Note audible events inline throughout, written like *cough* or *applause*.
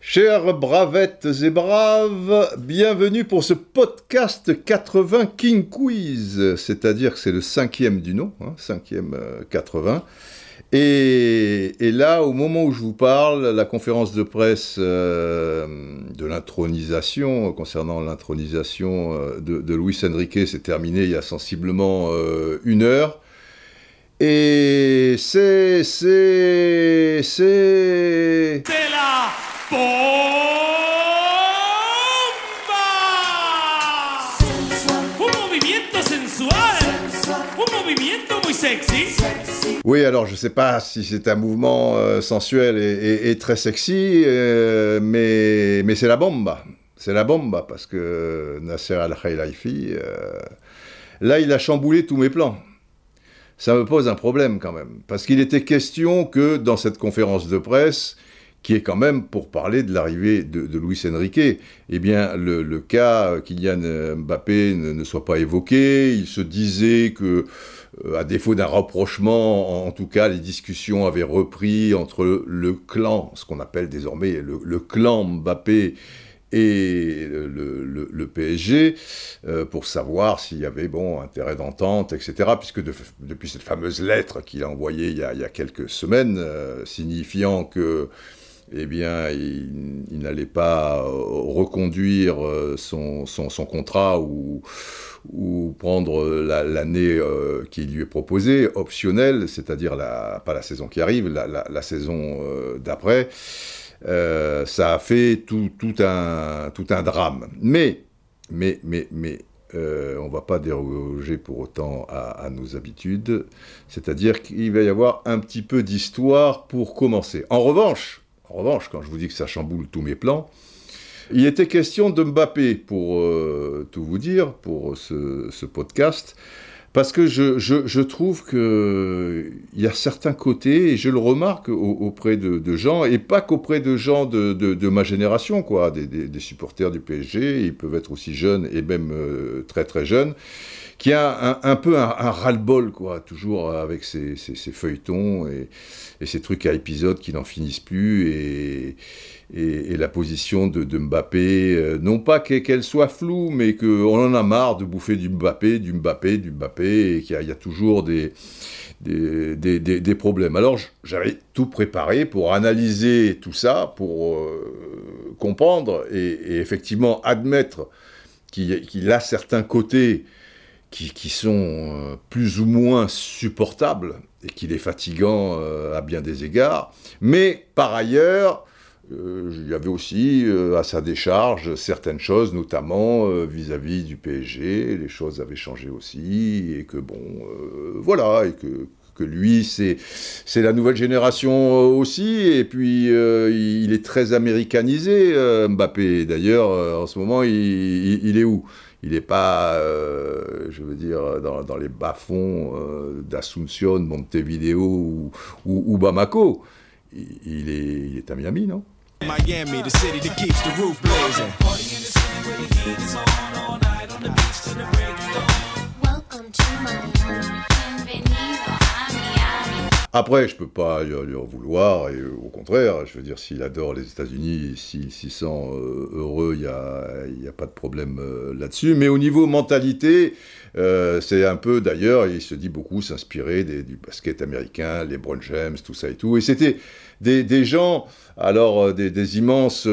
Chers bravettes et braves, bienvenue pour ce podcast 80 King Quiz, c'est-à-dire que c'est le cinquième du nom, hein, cinquième euh, 80. Et, et là, au moment où je vous parle, la conférence de presse euh, de l'intronisation, concernant l'intronisation euh, de, Luis Enrique, s'est terminée il y a sensiblement euh, une heure. Et c'est, c'est, c'est... de la bomba. Un movimiento sensual. Un movimiento muy sexy. Oui, alors je sais pas si c'est un mouvement euh, sensuel et, et- et très sexy, euh, mais, mais c'est la bomba. C'est la bomba, parce que Nasser Al-Khelaifi, euh, là, il a chamboulé tous mes plans. Ça me pose un problème quand même, parce qu'il était question que dans cette conférence de presse, qui est quand même pour parler de l'arrivée de, Luis Enrique, eh bien, le, cas euh, Kylian Mbappé ne, soit pas évoqué. Il se disait que euh, à défaut d'un rapprochement, en, en tout cas, les discussions avaient repris entre le clan, ce qu'on appelle désormais le, le clan Mbappé et le, PSG, euh, pour savoir s'il y avait bon intérêt d'entente, etc. Puisque de- depuis cette fameuse lettre qu'il a envoyée il y a, quelques semaines, euh, signifiant que eh bien, il, n'allait pas euh, reconduire son, contrat ou, prendre la- l'année qui lui est proposée, optionnelle, c'est-à-dire la, pas la saison qui arrive, la, saison d'après, euh, ça a fait tout, tout, un, tout un drame. Mais, mais, mais, mais, euh, on va pas déroger pour autant à, nos habitudes, c'est-à-dire qu'il va y avoir un petit peu d'histoire pour commencer. En revanche, en revanche, quand je vous dis que ça chamboule tous mes plans, il était question de Mbappé, pour euh, tout vous dire, pour ce podcast, parce que je, trouve qu'il y a certains côtés, et je le remarque au- auprès de, gens, et pas qu'auprès de gens de, ma génération, quoi, des, des, des supporters du PSG, ils peuvent être aussi jeunes et même euh, très très jeunes, qui a un, peu un, ras-le-bol, quoi, toujours avec ces, ces, ces feuilletons et, et ces trucs à épisodes qui n'en finissent plus, et, la position de, Mbappé, euh, non pas que- qu'elle soit floue, mais qu'on en a marre de bouffer du Mbappé, du Mbappé, du Mbappé, et qu'il y, a- toujours des, des, des- problèmes. Alors j'avais tout préparé pour analyser tout ça, pour euh, comprendre et, effectivement admettre qu'il a certains côtés qui, sont euh, plus ou moins supportables et qu'il est fatigant euh, à bien des égards. Mais par ailleurs, euh, il y avait aussi à sa décharge certaines choses, notamment vis-à-vis du PSG. Les choses avaient changé aussi et que bon, voilà, et que lui, c'est la nouvelle génération aussi, et puis il est très américanisé, Mbappé. D'ailleurs, en ce moment, il- il est où? Il n'est pas, euh, je veux dire, dans, dans les bas-fonds euh, d'Asunción, Montevideo ou, ou- ou Bamako. Il, il est, il est à Miami, non? Miami, the city that keeps the roof blazing. Welcome to Miami. Après, je peux pas lui, en vouloir, et euh, au contraire, je veux dire, s'il adore les États-Unis, s'il s'y sent euh, heureux, il n'y a, pas de problème euh, là-dessus. Mais au niveau mentalité, c'est un peu, d'ailleurs, il se dit beaucoup s'inspirer du basket américain, les LeBron James, tout ça et tout. Et c'était des, gens, alors, des, immenses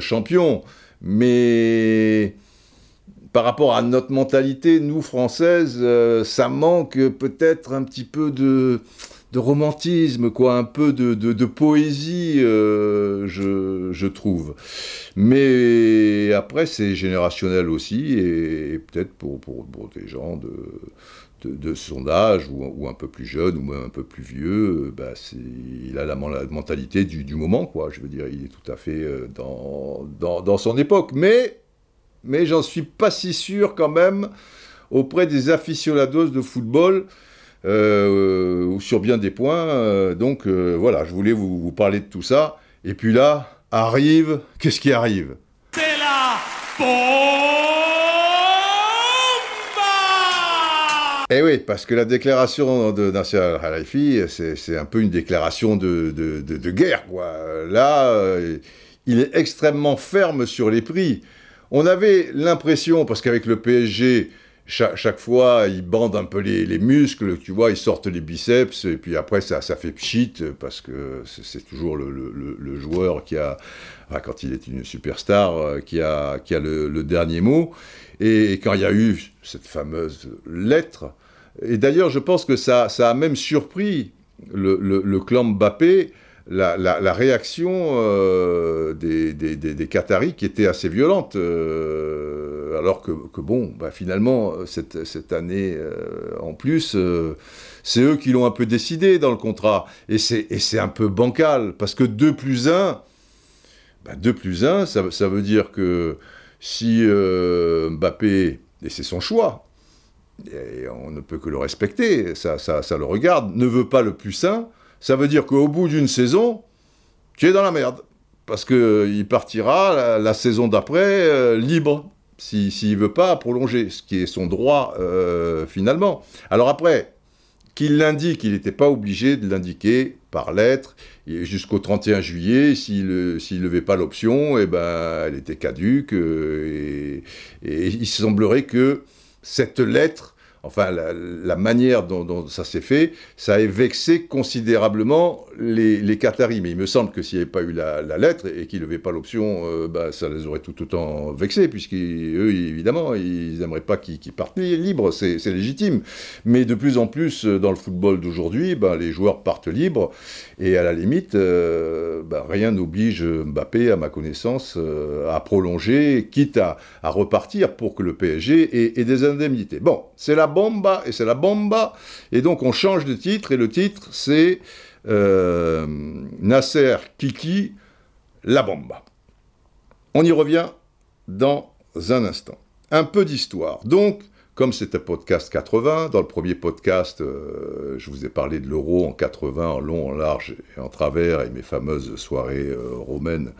champions, mais par rapport à notre mentalité, nous, françaises, ça manque peut-être un petit peu de, de romantisme, quoi, un peu de, de, poésie, euh, je, je trouve. Mais après, c'est générationnel aussi, et, peut-être pour, pour, des gens de, de, son âge, ou, un peu plus jeunes, ou un peu plus vieux, euh, bah, il a la, la mentalité du, du moment, quoi. Je veux dire, il est tout à fait euh, dans, dans, dans son époque. Mais mais j'en suis pas si sûr quand même auprès des aficionados de football euh, ou sur bien des points. euh, donc euh, voilà, je voulais vous, vous parler de tout ça. Et puis là, arrive, qu'est-ce qui arrive? De la bomba. Eh oui, parce que la déclaration de Nasser Al-Khelaifi, c'est c'est un peu une déclaration de, de- de- de guerre, quoi. Là, euh, il est extrêmement ferme sur les prix. On avait l'impression, parce qu'avec le PSG, cha- chaque, fois, ils bandent un peu les, les muscles, tu vois, ils sortent les biceps, et puis après, ça, ça fait pchit, parce que c'est toujours le, joueur qui a, quand il est une superstar, euh, qui a, qui a le, dernier mot. Et quand il y a eu cette fameuse lettre, et d'ailleurs, je pense que ça, ça a même surpris le clan Mbappé, la, la- réaction euh, des, des, des- Qataris qui était assez violente. euh, alors que, que bon, bah, finalement, cette, cette année euh, en plus, c'est eux qui l'ont un peu décidé dans le contrat. Et c'est un peu bancal, parce que 2 plus 1, bah, 2 plus 1, ça, ça veut dire que si Mbappé, et c'est son choix, et on ne peut que le respecter, ça, ça, ça le regarde, ne veut pas le plus 1, ça veut dire qu'au bout d'une saison, tu es dans la merde. Parce qu'il partira la, saison d'après euh, libre, s'il si, ne veut pas prolonger, ce qui est son droit euh, finalement. Alors après, qu'il l'indique, il n'était pas obligé de l'indiquer par lettre, et jusqu'au 31 juillet, s'il ne levait pas l'option, eh ben, elle était caduque, euh, et il semblerait que cette lettre enfin la, manière dont, ça s'est fait, ça a vexé considérablement les, Qataris. Mais il me semble que s'il n'y avait pas eu la, lettre et qu'ils n'avaient pas l'option, euh, bah, ça les aurait tout autant vexés, puisqu'eux, évidemment, ils n'aimeraient pas qu'ils qu partent libres, c'est légitime. Mais de plus en plus, dans le football d'aujourd'hui, bah, les joueurs partent libres, et à la limite, euh, bah, rien n'oblige Mbappé, à ma connaissance, euh, à prolonger, quitte à, repartir pour que le PSG ait, ait des indemnités. Bon, c'est la bomba, et c'est la bomba, et donc on change de titre, et le titre c'est euh, Nasser Kiki, la bomba. On y revient dans un instant. Un peu d'histoire. Donc, comme c'était podcast 80, dans le premier podcast, euh, je vous ai parlé de l'euro en 80, en long, en large et en travers, et mes fameuses soirées euh, romaines.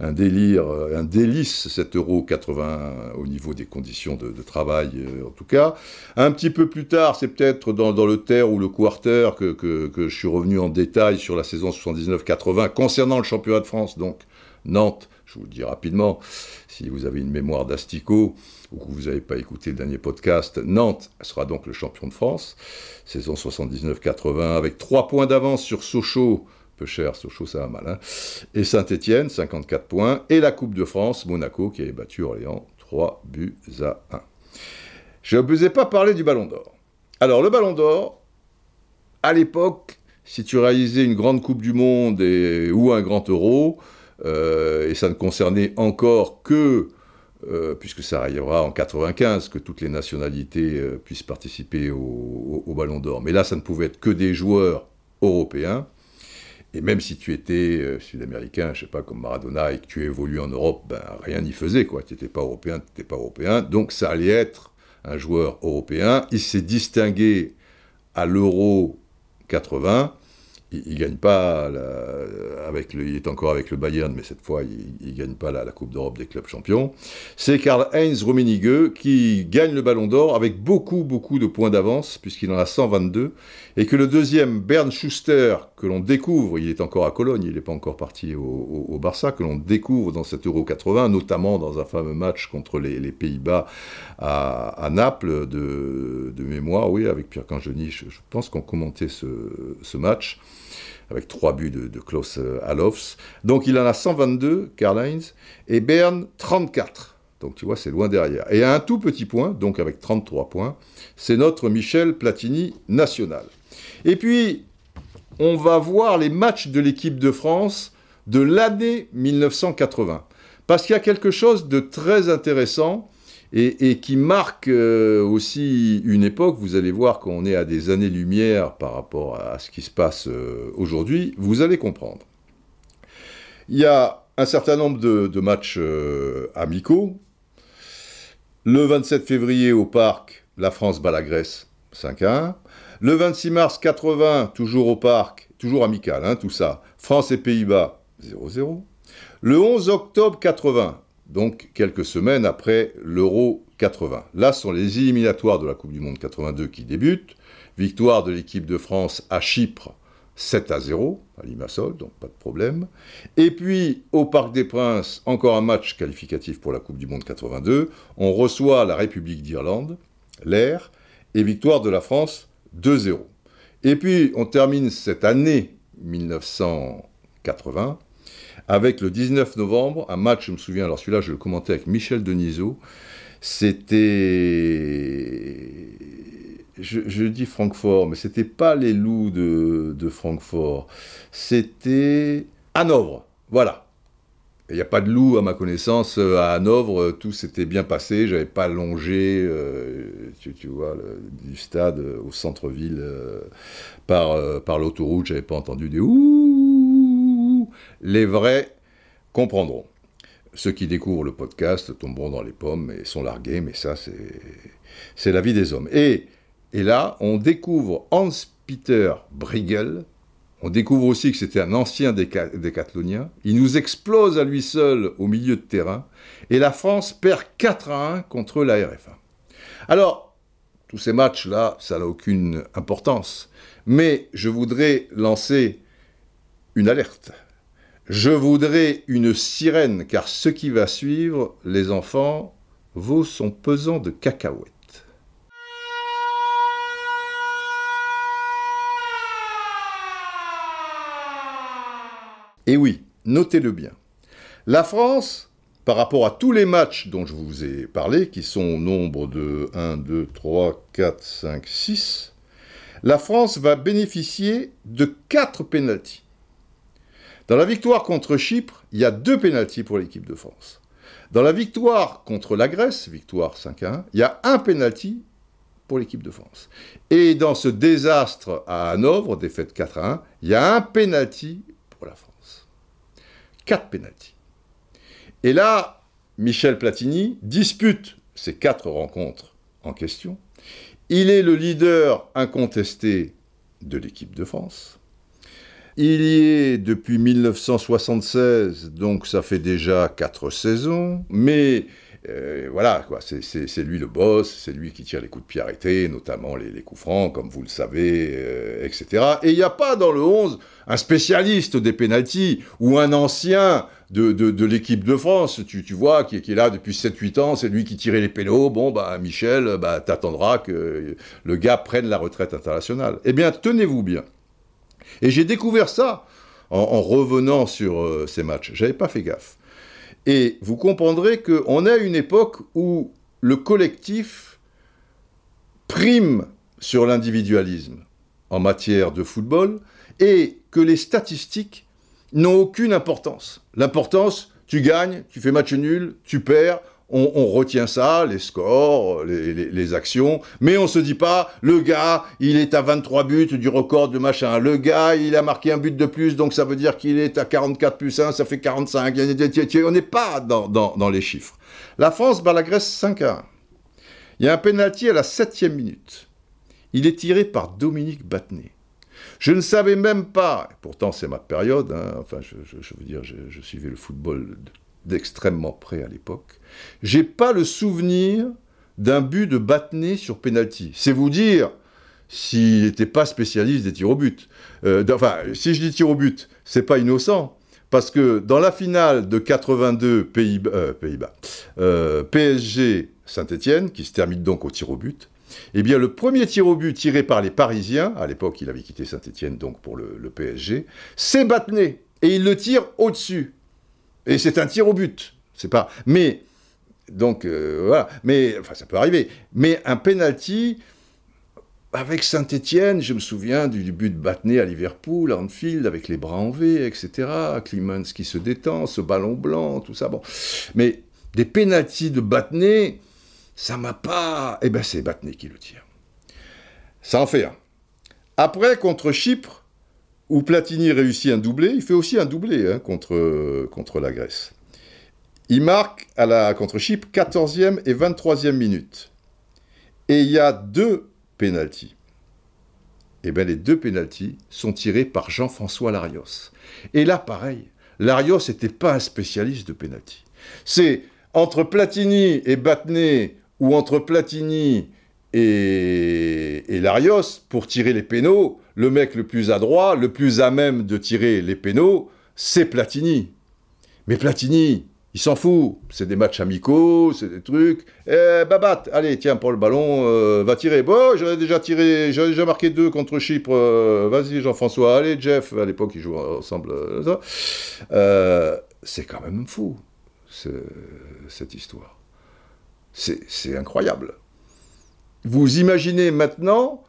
Un délire, un délice cet euro 80 au niveau des conditions de, travail, euh, en tout cas. Un petit peu plus tard, c'est peut-être dans, le terre ou le quarter que, je suis revenu en détail sur la saison 79-80 concernant le championnat de France, donc Nantes. Je vous le dis rapidement, si vous avez une mémoire d'asticot, ou vous n'avez pas écouté le dernier podcast, Nantes sera donc le champion de France, saison 79-80, avec 3 points d'avance sur Sochaux, peu cher, Sochaux ça va mal, hein, et Saint-Étienne, 54 points, et la Coupe de France, Monaco, qui avait battu Orléans, 3 buts à 1. Je ne vous ai pas parlé du Ballon d'Or. Alors, le Ballon d'Or, à l'époque, si tu réalisais une grande Coupe du Monde et, ou un grand Euro, euh, et ça ne concernait encore que euh, puisque ça arrivera en 95, que toutes les nationalités euh, puissent participer au, Ballon d'Or. Mais là, ça ne pouvait être que des joueurs européens. Et même si tu étais euh, sud-américain, je sais pas, comme Maradona, et que tu évolues en Europe, ben, rien n'y faisait. Tu n'étais pas européen, tu n'étais pas européen. Donc ça allait être un joueur européen. Il s'est distingué à l'Euro 80 il ne gagne pas, avec le, il est encore avec le Bayern, mais cette fois, il ne gagne pas la, la Coupe d'Europe des clubs champions. C'est Karl-Heinz Rummenigge qui gagne le Ballon d'Or avec beaucoup, beaucoup de points d'avance, puisqu'il en a 122, et que le deuxième, Bernd Schuster, que l'on découvre, il est encore à Cologne, il n'est pas encore parti au, Barça, que l'on découvre dans cet Euro 80, notamment dans un fameux match contre les, Pays-Bas à, Naples, de, mémoire, oui, avec Pierre Canjoni, je, je pense qu'on commentait ce, ce match avec trois buts de, Klaus Allofs. Donc il en a 122, Karl-Heinz, et Bern 34. Donc tu vois, c'est loin derrière. Et à un tout petit point, donc avec 33 points, c'est notre Michel Platini national. Et puis, on va voir les matchs de l'équipe de France de l'année 1980. Parce qu'il y a quelque chose de très intéressant et, qui marque euh, aussi une époque. Vous allez voir qu'on est à des années-lumière par rapport à ce qui se passe euh, aujourd'hui. Vous allez comprendre. Il y a un certain nombre de, matchs euh, amicaux. Le 27 février au Parc, la France bat la Grèce 5 à 1. Le 26 mars 80, toujours au Parc, toujours amical, hein, tout ça. France et Pays-Bas 0-0. Le 11 octobre 80, donc quelques semaines après l'Euro 80. Là sont les éliminatoires de la Coupe du Monde 82 qui débutent. Victoire de l'équipe de France à Chypre 7 à 0 à Limassol, donc pas de problème. Et puis au Parc des Princes, encore un match qualificatif pour la Coupe du Monde 82. On reçoit la République d'Irlande, l'air, et victoire de la France 2-0. Et puis on termine cette année 1980 avec le 19 novembre, un match, je me souviens, alors celui-là je le commentais avec Michel Denisot, c'était je, dis Francfort, mais c'était pas les loups de Francfort, c'était Hanovre, voilà. Il n'y a pas de loups à ma connaissance euh, à Hanovre, tout s'était bien passé, j'avais pas longé, euh, tu, vois, du stade au centre-ville euh, par, euh, par l'autoroute, j'avais pas entendu des ouh. Les vrais comprendront. Ceux qui découvrent le podcast tomberont dans les pommes et sont largués, mais ça, c'est la vie des hommes. Et et là, on découvre Hans-Peter Briegel. On découvre aussi que c'était un ancien décathlonien. Il nous explose à lui seul au milieu de terrain. Et la France perd 4 à 1 contre la RFA. Alors, tous ces matchs-là, ça n'a aucune importance. Mais je voudrais lancer une alerte. Je voudrais une sirène, car ce qui va suivre, les enfants, vaut son pesant de cacahuètes. Et oui, notez-le bien. La France, par rapport à tous les matchs dont je vous ai parlé, qui sont au nombre de 1, 2, 3, 4, 5, 6, la France va bénéficier de 4 pénalties. Dans la victoire contre Chypre, il y a 2 pénalties pour l'équipe de France. Dans la victoire contre la Grèce, victoire 5 à 1, il y a un pénalty pour l'équipe de France. Et dans ce désastre à Hanovre, défaite 4 à 1, il y a un pénalty pour la France. 4 pénalties. Et là, Michel Platini dispute ces quatre rencontres en question. Il est le leader incontesté de l'équipe de France. Il y est depuis 1976, donc ça fait déjà quatre saisons, mais euh, voilà, quoi, c'est lui le boss, c'est lui qui tire les coups de pied arrêtés, notamment les, les coups francs, comme vous le savez, euh, etc. Et il n'y a pas dans le 11 un spécialiste des pénalties ou un ancien de, l'équipe de France, tu, vois, qui, est là depuis 7-8 ans, c'est lui qui tirait les pénaux, bon, bah, Michel, bah, t'attendras que le gars prenne la retraite internationale. Eh bien, tenez-vous bien. Et j'ai découvert ça en, en revenant sur euh, ces matchs. J'avais pas fait gaffe. Et vous comprendrez qu'on a une époque où le collectif prime sur l'individualisme en matière de football et que les statistiques n'ont aucune importance. L'importance, tu gagnes, tu fais match nul, tu perds, on, retient ça, les scores, les, actions, mais on se dit pas, le gars, il est à 23 buts du record de machin, le gars, il a marqué un but de plus, donc ça veut dire qu'il est à 44 plus 1, ça fait 45, on n'est pas dans, les chiffres. La France bat la Grèce 5 à 1. Il y a un penalty à la septième minute. Il est tiré par Dominique Battenet. Je ne savais même pas, pourtant c'est ma période, hein, enfin je, veux dire, je, je suivais le football d'extrêmement près à l'époque. J'ai pas le souvenir d'un but de Battenet sur penalty. C'est vous dire s'il n'était pas spécialiste des tirs au but. Euh, enfin, si je dis tir au but, c'est pas innocent. Parce que dans la finale de 82 Pays-Bas, euh, Pays euh, PSG Saint-Etienne, qui se termine donc au tir au but, eh bien, le premier tir au but tiré par les Parisiens, à l'époque, il avait quitté Saint-Etienne donc pour le, PSG, c'est Battenet. Et il le tire au-dessus. Et c'est un tir au but. C'est pas. Mais donc euh, voilà. Mais enfin, ça peut arriver. Mais un penalty avec Saint-Étienne, je me souviens du, but de Battenet à Liverpool, à Anfield, avec les bras en V, etc. Clemens qui se détend, ce ballon blanc, tout ça. Bon, mais des penalties de Battenet, ça m'a pas. Eh ben, c'est Battenet qui le tire. Ça en fait un. Après, contre Chypre, où Platini réussit un doublé, il fait aussi un doublé hein, contre, contre la Grèce. Il marque à la, contre Chypre 14e et 23e minute. Et il y a deux pénalties. Et bien les deux pénalties sont tirés par Jean-François Larios. Et là, pareil, Larios n'était pas un spécialiste de pénalty. C'est entre Platini et Battenet, ou entre Platini et, Larios, pour tirer les pénaux, le mec le plus adroit, le plus à même de tirer les pénaux, c'est Platini. Mais Platini, il s'en fout. C'est des matchs amicaux, c'est des trucs. Eh, Babat, allez, tiens, pour le ballon, euh, va tirer. Bon, j'avais déjà tiré, j'avais déjà marqué deux contre Chypre. euh, Vas-y, Jean-François. Allez, Jeff. À l'époque, ils jouaient ensemble. euh, c'est quand même fou, ce- cette histoire. C'est incroyable. Vous imaginez maintenant,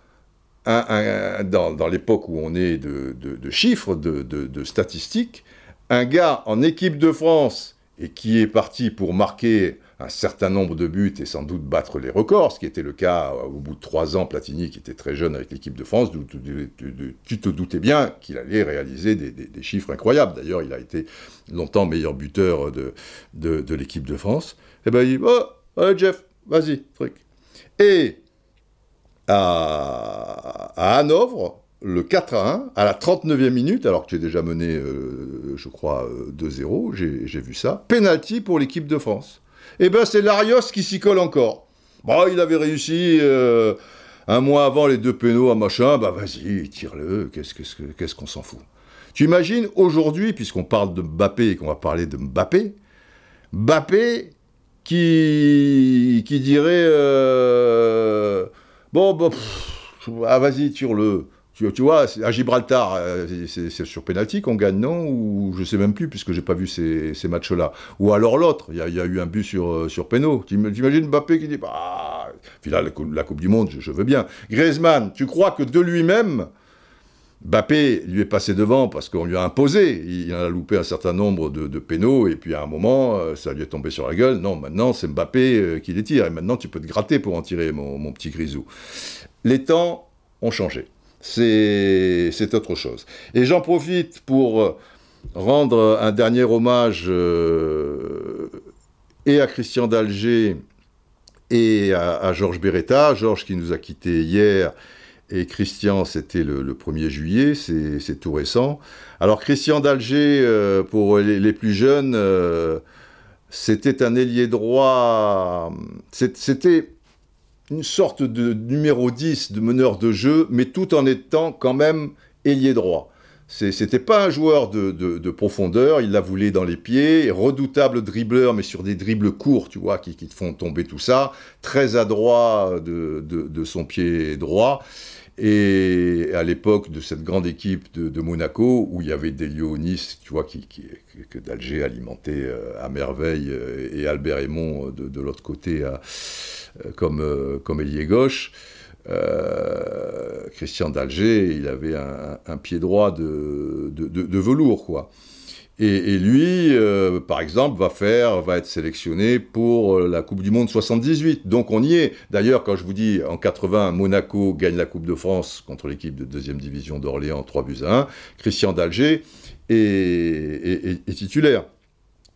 dans, l'époque où on est de, chiffres, de, statistiques, un gars en équipe de France et qui est parti pour marquer un certain nombre de buts et sans doute battre les records, ce qui était le cas au bout de trois ans, Platini qui était très jeune avec l'équipe de France, tu te doutais bien qu'il allait réaliser des, chiffres incroyables. D'ailleurs, il a été longtemps meilleur buteur de, l'équipe de France. Et ben il dit, oh, allez Jeff, vas-y, truc. Et à, Hanovre, le 4 à 1, à la 39e minute, alors que es déjà mené, euh, je crois, euh, 2-0, j'ai j'ai vu ça, penalty pour l'équipe de France. Et ben c'est Larios qui s'y colle encore. Bon, il avait réussi euh, un mois avant les deux pénaux à machin, bah vas-y, tire-le, qu'est-ce qu'est-ce que- qu'est-ce qu'on s'en fout? Tu imagines aujourd'hui, puisqu'on parle de Mbappé et qu'on va parler de Mbappé, Mbappé qui, qui dirait euh, Bon, bon, ah, vas-y, tire-le. Tu, tu vois, à Gibraltar, euh, c'est sur pénalty qu'on gagne, non? Ou je sais même plus, puisque j'ai pas vu ces, ces matchs-là. Ou alors l'autre, il y, a- eu un but sur, euh, sur péno. T'im- T'imagines Mbappé qui dit Bah, la coupe du Monde, je, je veux bien. Griezmann, tu crois que de lui-même, Mbappé lui est passé devant parce qu'on lui a imposé. Il en a loupé un certain nombre de, pénaux et puis à un moment, euh, ça lui est tombé sur la gueule. Non, maintenant, c'est Mbappé euh, qui les tire. Et maintenant, tu peux te gratter pour en tirer, mon, petit grisou. Les temps ont changé. C'est autre chose. Et j'en profite pour euh, rendre un dernier hommage et à Christian d'Alger et à, à Georges Beretta. Georges qui nous a quittés hier et Christian, c'était le, le 1er juillet, c'est tout récent. Alors Christian d'Alger, euh, pour les, plus jeunes, euh, c'était un ailier droit, c'est- c'était une sorte de numéro 10 de meneur de jeu, mais tout en étant quand même ailier droit. C'était pas un joueur de, de- de profondeur, il la voulait dans les pieds, redoutable dribbleur, mais sur des dribbles courts, tu vois, qui, te font tomber tout ça, très adroit de, son pied droit. Et à l'époque de cette grande équipe de, Monaco, où il y avait des Lyonis, tu vois, que, d'Alger alimentait euh, à merveille, euh, et Albert Aymon euh, de, l'autre côté comme, comme ailier gauche, euh, Christian d'Alger, il avait un, pied droit de, velours, quoi. Et, lui, euh, par exemple, va faire, va être sélectionné pour euh, la Coupe du Monde 78. Donc on y est. D'ailleurs, quand je vous dis en 80, Monaco gagne la Coupe de France contre l'équipe de deuxième division d'Orléans, 3 buts à 1. Christian d'Alger est titulaire.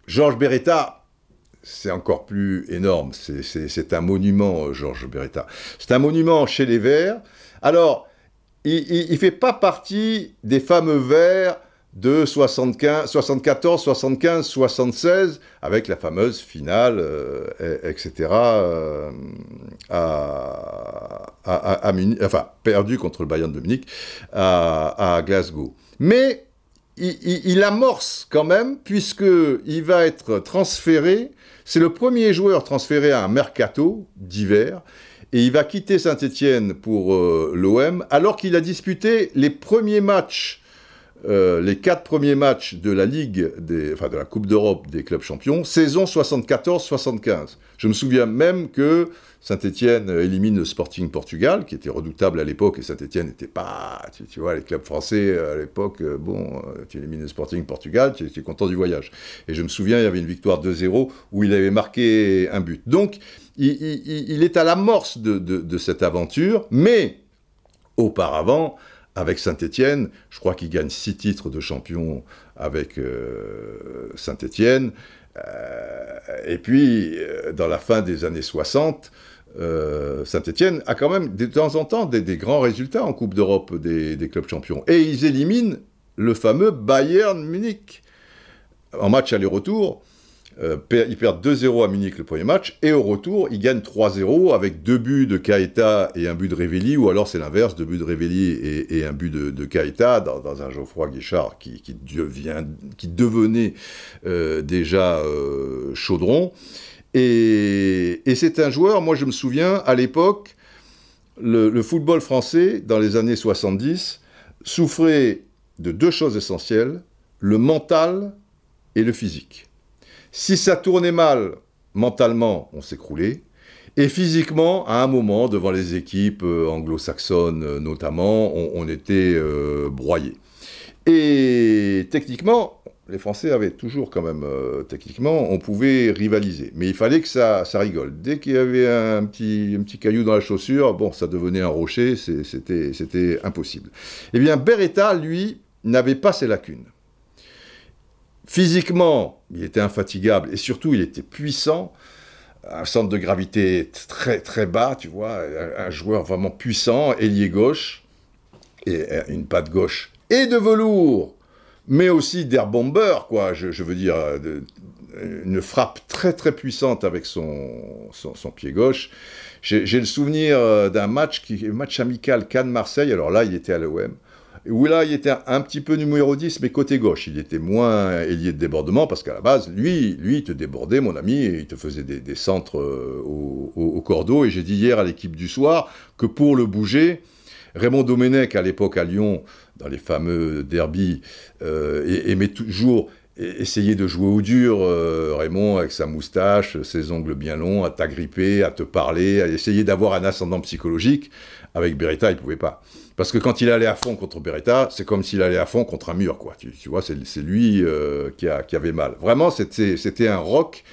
Georges Beretta, c'est encore plus énorme. C'est- un monument, euh, Georges Beretta. C'est un monument chez les Verts. Alors, il ne fait pas partie des fameux Verts de 75, 74, 75, 76, avec la fameuse finale, et- etc., euh, contre le Bayern de Munich à, Glasgow. Mais il- il amorce quand même, puisqu'il va être transféré, c'est le premier joueur transféré à un mercato d'hiver, et il va quitter Saint-Étienne pour euh, l'OM, alors qu'il a disputé les premiers matchs euh, les quatre premiers matchs de la Ligue, enfin de la Coupe d'Europe des clubs champions, saison 74-75. Je me souviens même que Saint-Etienne élimine le Sporting Portugal, qui était redoutable à l'époque, et Saint-Etienne n'était pas, tu, tu vois, les clubs français à l'époque, euh, bon, euh, tu élimines le Sporting Portugal, tu es content du voyage. Et je me souviens, il y avait une victoire 2-0 où il avait marqué un but. Donc, il, est à l'amorce de cette aventure, mais auparavant, avec Saint-Étienne, je crois qu'il gagne six titres de champion avec euh, Saint-Étienne. Euh, et puis, euh, dans la fin des années 60, euh, Saint-Étienne a quand même de temps en temps des, grands résultats en Coupe d'Europe des clubs champions. Et ils éliminent le fameux Bayern Munich en match aller-retour. Euh, ils perdent 2-0 à Munich le premier match, et au retour, ils gagnent 3-0 avec deux buts de Caeta et un but de Révelli, ou alors c'est l'inverse, deux buts de Révelli et, un but de, de Caeta dans, un Geoffroy Guichard qui, devient, qui devenait euh, déjà euh, chaudron. Et, c'est un joueur, moi je me souviens, à l'époque, le football français, dans les années 70, souffrait de deux choses essentielles, le mental et le physique. Si ça tournait mal mentalement, on s'écroulait. Et physiquement, à un moment, devant les équipes euh, anglo-saxonnes euh, notamment, on, était euh, broyés. Et techniquement, les Français avaient toujours quand même, euh, techniquement, on pouvait rivaliser. Mais il fallait que ça, rigole. Dès qu'il y avait un petit, un petit caillou dans la chaussure, bon, ça devenait un rocher, c'était impossible. Eh bien, Beretta, lui, n'avait pas ces lacunes. Physiquement, il était infatigable et surtout, il était puissant. Un centre de gravité très très bas, tu vois, un, joueur vraiment puissant, ailier gauche, et euh, une patte gauche et de velours, mais aussi d'air bomber, quoi, je, veux dire, euh, une frappe très très puissante avec son, son, pied gauche. J'ai j'ai le souvenir euh, d'un match, qui, match amical Cannes-Marseille, alors là, il était à l'OM, où là, il était un, petit peu numéro 10, mais côté gauche. Il était moins ailier de débordement, parce qu'à la base, lui, lui, il te débordait, mon ami, et il te faisait des, centres euh, au, au- au cordeau. Et j'ai dit hier à l'équipe du soir que pour le bouger, Raymond Domenech, à l'époque à Lyon, dans les fameux derbies, euh, aimait toujours e- essayer de jouer au dur, euh, Raymond, avec sa moustache, ses ongles bien longs, à t'agripper, à te parler, à essayer d'avoir un ascendant psychologique. Avec Beretta, il pouvait pas. Parce que quand il allait à fond contre Beretta, c'est comme s'il allait à fond contre un mur, quoi. Tu, vois, c'est lui euh, qui, avait mal. Vraiment, c'était un rock.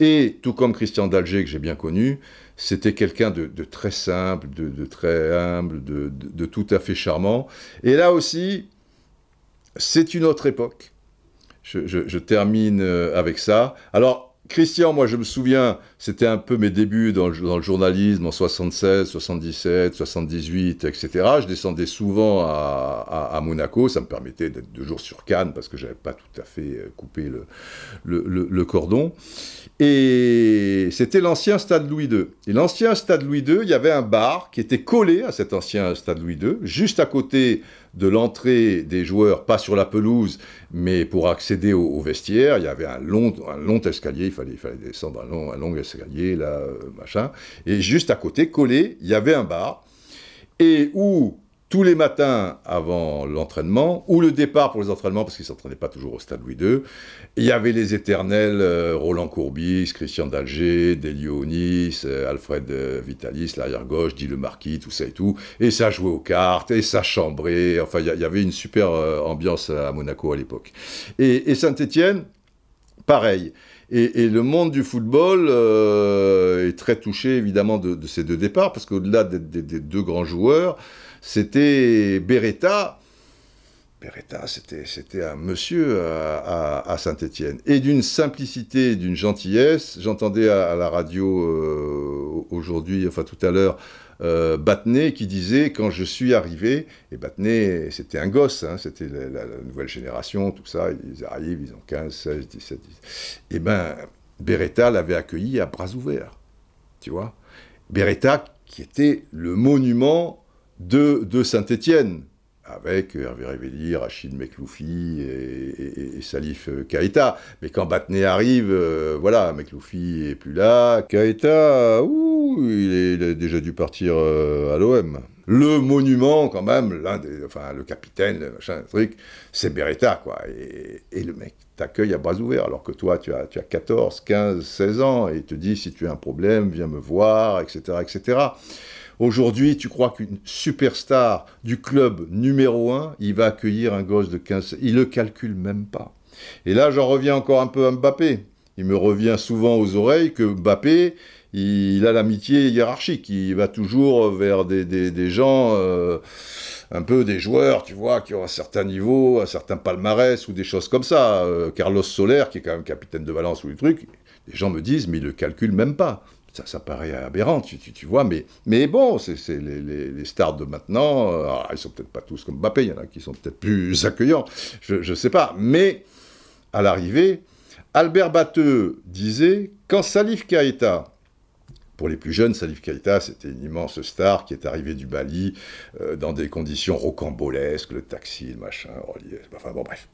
Et tout comme Christian Dalger, que j'ai bien connu, c'était quelqu'un de, très simple, de, très humble, de, tout à fait charmant. Et là aussi, c'est une autre époque. Je, je- je termine euh, avec ça. Alors, Christian, moi je me souviens, c'était un peu mes débuts dans le, journalisme en 76, 77, 78, etc. Je descendais souvent à, Monaco, ça me permettait d'être deux jours sur Cannes parce que j'avais pas tout à fait euh, coupé le- le cordon. Et c'était l'ancien stade Louis II. Et l'ancien stade Louis II, il y avait un bar qui était collé à cet ancien stade Louis II, juste à côté de l'entrée des joueurs, pas sur la pelouse, mais pour accéder au, au vestiaire, il y avait un long, un long escalier, il fallait, il fallait descendre un long, un long escalier, là, euh, machin. Et juste à côté, collé, il y avait un bar, et où tous les matins avant l'entraînement, ou le départ pour les entraînements, parce qu'ils ne s'entraînaient pas toujours au stade Louis II, il y avait les éternels euh, Roland Courbis, Christian Dalger, Delionis, euh, Alfred euh, Vitalis, l'arrière-gauche, Guy Le Marquis, tout ça et tout. Et ça jouait aux cartes, et ça chambrait. Enfin, il y, avait une super euh, ambiance à Monaco à l'époque. Et, Saint-Étienne, pareil. Et, le monde du football est très touché évidemment de, ces deux départs, parce qu'au-delà des deux grands joueurs, c'était Beretta. Beretta, c'était, un monsieur à, Saint-Étienne. Et d'une simplicité, d'une gentillesse. J'entendais à, la radio euh, aujourd'hui, enfin tout à l'heure, euh, qui disait quand je suis arrivé, et Battenet c'était un gosse, hein, c'était la, la- la nouvelle génération, tout ça, ils arrivent, ils ont 15, 16, 17, 18. Et ben Beretta l'avait accueilli à bras ouverts, tu vois. Beretta qui était le monument de, Saint-Étienne, avec Hervé Révelli, Rachid Mekloufi et, Salif euh, Keïta. Mais quand Battenet arrive, euh, voilà, Mekloufi est plus là. Keïta, ouh, il, est, a déjà dû partir euh, à l'OM. Le monument, quand même, l'un des, enfin, le capitaine, machin, truc, c'est Beretta, quoi. Et, et le mec t'accueille à bras ouverts, alors que toi, tu as, tu as 14, 15, 16 ans, et il te dit, si tu as un problème, viens me voir, etc., etc. Aujourd'hui, tu crois qu'une superstar du club numéro 1, il va accueillir un gosse de 15... Il le calcule même pas. Et là, j'en reviens encore un peu à Mbappé. Il me revient souvent aux oreilles que Mbappé, il a l'amitié hiérarchique. Il va toujours vers des, des- des gens, euh, un peu des joueurs, tu vois, qui ont un certain niveau, un certain palmarès ou des choses comme ça. Euh, Carlos Soler, qui est quand même capitaine de Valence ou des trucs, les gens me disent, mais il le calcule même pas. Ça, ça paraît aberrant, tu, tu, vois, mais, mais bon, c'est les, les- stars de maintenant, euh, alors, ils sont peut-être pas tous comme Mbappé, il y en a qui sont peut-être plus *laughs* accueillants, je ne sais pas, mais à l'arrivée, Albert Batteux disait quand Salif Keïta, pour les plus jeunes, Salif Keïta, c'était une immense star qui est arrivée du Mali euh, dans des conditions rocambolesques, le taxi, le machin, enfin bon, bref.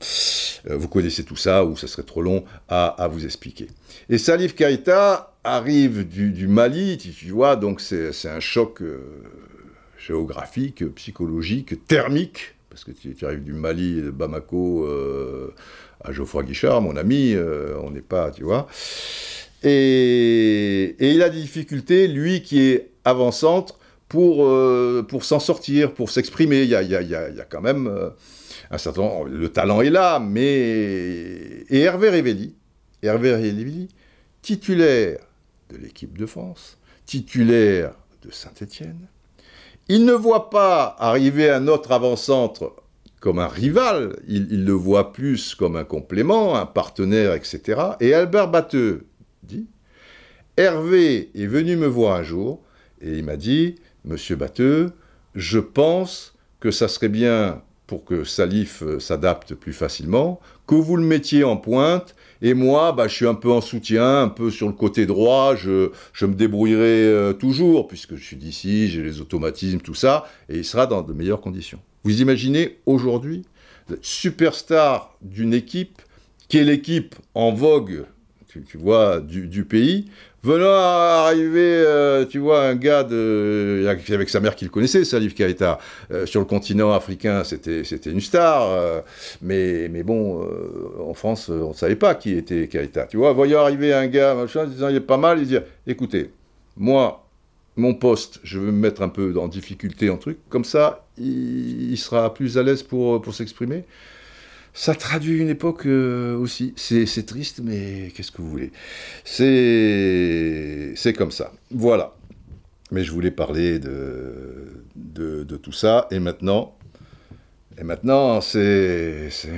Euh, vous connaissez tout ça, ou ça serait trop long à, vous expliquer. Et Salif Keïta arrive du, Mali, tu, vois, donc c'est un choc euh, géographique, psychologique, thermique, parce que tu, tu arrives du Mali, de Bamako à Geoffroy Guichard, mon ami, on n'est pas, tu vois. Et, il a des difficultés, lui qui est avant-centre, pour, euh, pour s'en sortir, pour s'exprimer. Il y a, y a quand même euh, un certain... Le talent est là, mais... Et Hervé Révelli, Hervé Révelli, titulaire de l'équipe de France, titulaire de Saint-Étienne, il ne voit pas arriver un autre avant-centre comme un rival, il, il le voit plus comme un complément, un partenaire, etc. Et Albert Batteux Hervé est venu me voir un jour et il m'a dit Monsieur Batteux, je pense que ça serait bien pour que Salif euh, s'adapte plus facilement, que vous le mettiez en pointe, et moi, bah, je suis un peu en soutien, un peu sur le côté droit, je, je me débrouillerai euh, toujours, puisque je suis d'ici, j'ai les automatismes, tout ça, et il sera dans de meilleures conditions. Vous imaginez aujourd'hui, superstar d'une équipe, qui est l'équipe en vogue, tu, vois, du, pays, venant arriver, euh, tu vois, un gars de, avec sa mère qu'il connaissait, Salif Keïta, euh, sur le continent africain, c'était une star, euh, mais, mais bon, euh, en France, on ne savait pas qui était Keïta. Tu vois, voyant arriver un gars, machin, disant il est pas mal, il dit écoutez, moi, mon poste, je veux me mettre un peu en difficulté, en truc, comme ça, il, il sera plus à l'aise pour, pour s'exprimer. Ça traduit une époque euh, aussi. C'est triste, mais qu'est-ce que vous voulez? C'est c'est comme ça. Voilà. Mais je voulais parler de, de, de tout ça. Et maintenant, et maintenant, c'est c'est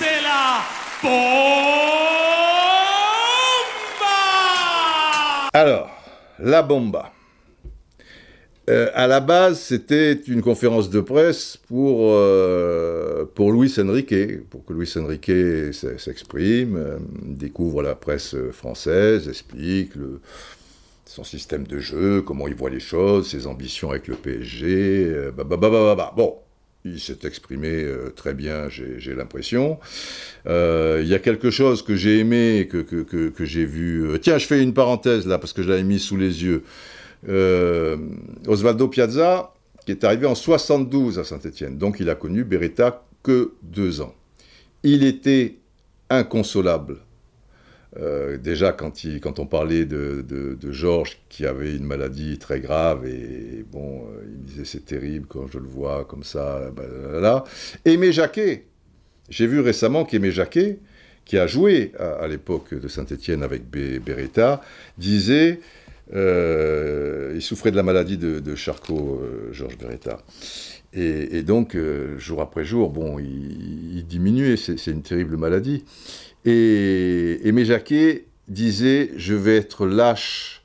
la bomba. Alors, la bomba. Euh, à la base, c'était une conférence de presse pour, euh, pour Luis Enrique, pour que Luis Enrique s'exprime, euh, découvre la presse française, explique son système de jeu, comment il voit les choses, ses ambitions avec le PSG. euh, bah, bah, bah, bah. Bon, il s'est exprimé euh, très bien, j'ai l'impression. Euh, Il y a quelque chose que j'ai aimé, que, que, que, que j'ai vu. euh, Tiens, je fais une parenthèse là, parce que je l'avais mis sous les yeux. Euh, Osvaldo Piazza, qui est arrivé en 72 à Saint-Étienne, donc il a connu Beretta que deux ans. Il était inconsolable. Euh, déjà, quand, on parlait de, Georges, qui avait une maladie très grave, et bon, euh, il disait c'est terrible quand je le vois comme ça, bah. Aimé Jacquet, j'ai vu récemment qu'Aimé Jacquet, qui a joué à, l'époque de Saint-Étienne avec Beretta, disait, il souffrait de la maladie de, Charcot, euh, Georges Beretta. Et, donc, euh, jour après jour, bon, il, diminuait, c'est une terrible maladie. Et Aimé Jacquet disait, je vais être lâche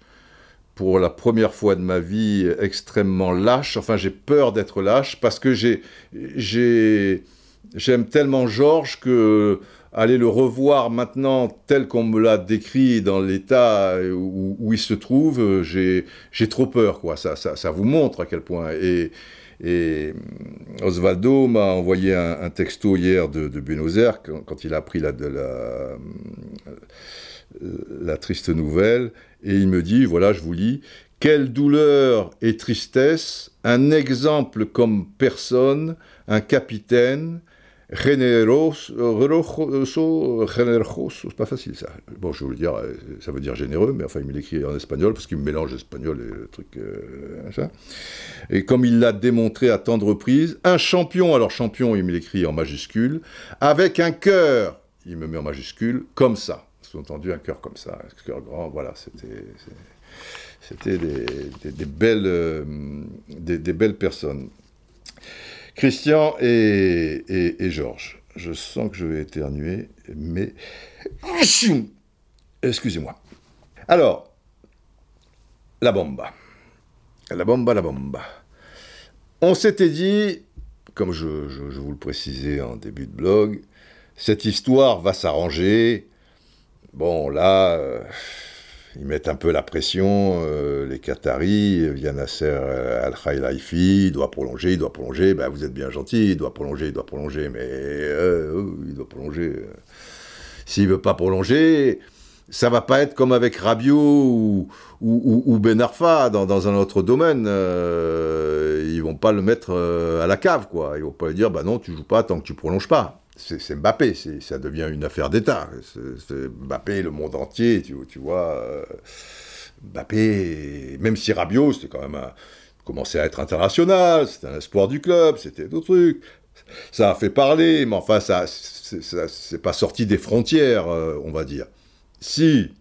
pour la première fois de ma vie, extrêmement lâche. Enfin, j'ai peur d'être lâche parce que j'ai, j'ai, j'aime tellement Georges que aller le revoir maintenant tel qu'on me l'a décrit dans l'état où, où il se trouve, euh, j'ai, trop peur, quoi. Ça, ça, ça vous montre à quel point. Et, et hum, Osvaldo m'a envoyé un, texto hier de, de Buenos Aires quand, il a appris la, de la, hum, la triste nouvelle. Et il me dit, voilà, je vous lis, quelle douleur et tristesse, un exemple comme personne, un capitaine, generoso, generoso, c'est pas facile ça. Bon, je vais vous le dire, euh, ça veut dire généreux, mais enfin, il me l'écrit en espagnol parce qu'il mélange espagnol et le truc, euh, ça. Et comme il l'a démontré à tant de reprises, un champion, alors champion, il me l'écrit en majuscule, avec un cœur, il me met en majuscule, comme ça. Sous-entendu, un cœur comme ça, un cœur grand, voilà, c'était. C'était des, belles, euh, des, belles personnes. Christian et, et, Georges. Je sens que je vais éternuer, mais... Excusez-moi. Alors, la bomba. La bomba, la bomba. On s'était dit, comme je, vous le précisais en début de blog, cette histoire va s'arranger, Bon, là, euh, ils mettent un peu la pression, euh, les Qataris, via euh, Al-Khailaifi, il doit prolonger, il doit prolonger, ben, vous êtes bien gentil, il doit prolonger, il doit prolonger, mais euh, oh, il doit prolonger. S'il veut pas prolonger, ça va pas être comme avec Rabiot ou, Ben Arfa dans, un autre domaine. Euh, ils vont pas le mettre à la cave, quoi. Ils vont pas lui dire, bah non, tu joues pas tant que tu prolonges pas. C'est Mbappé, ça devient une affaire d'État. Mbappé, le monde entier, tu, tu vois. euh, Mbappé, même si Rabiot, c'était quand même un, commençait à être international, c'était un espoir du club, c'était d'autres trucs. Ça a fait parler, mais enfin, ça- c'est pas sorti des frontières, euh, on va dire. Si,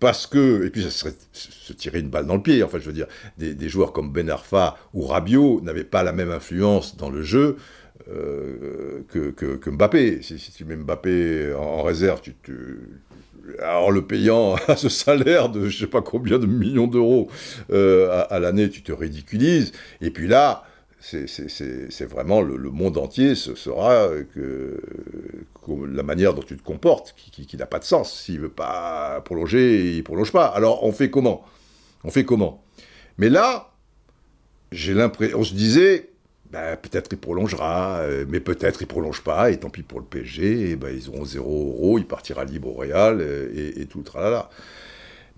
parce que, et puis ça serait se tirer une balle dans le pied, enfin, je veux dire, des, des joueurs comme Ben Arfa ou Rabiot n'avaient pas la même influence dans le jeu euh, que, que- que Mbappé. Si, si tu mets Mbappé en, réserve, tu, le payant *laughs* à ce salaire de je sais pas combien de millions d'euros euh, à, l'année, tu te ridiculises. Et puis là, c'est- vraiment le, monde entier, ce sera que, que la manière dont tu te comportes qui, qui- qui n'a pas de sens. S'il veut pas prolonger, il prolonge pas. Alors on fait comment? On fait comment? Mais là, j'ai l'impression, on se disait, ben, peut-être il prolongera, euh, mais peut-être il prolonge pas, et tant pis pour le PSG, ben, ils auront 0 euros, il partira libre au Real, euh, et, et tout le tralala.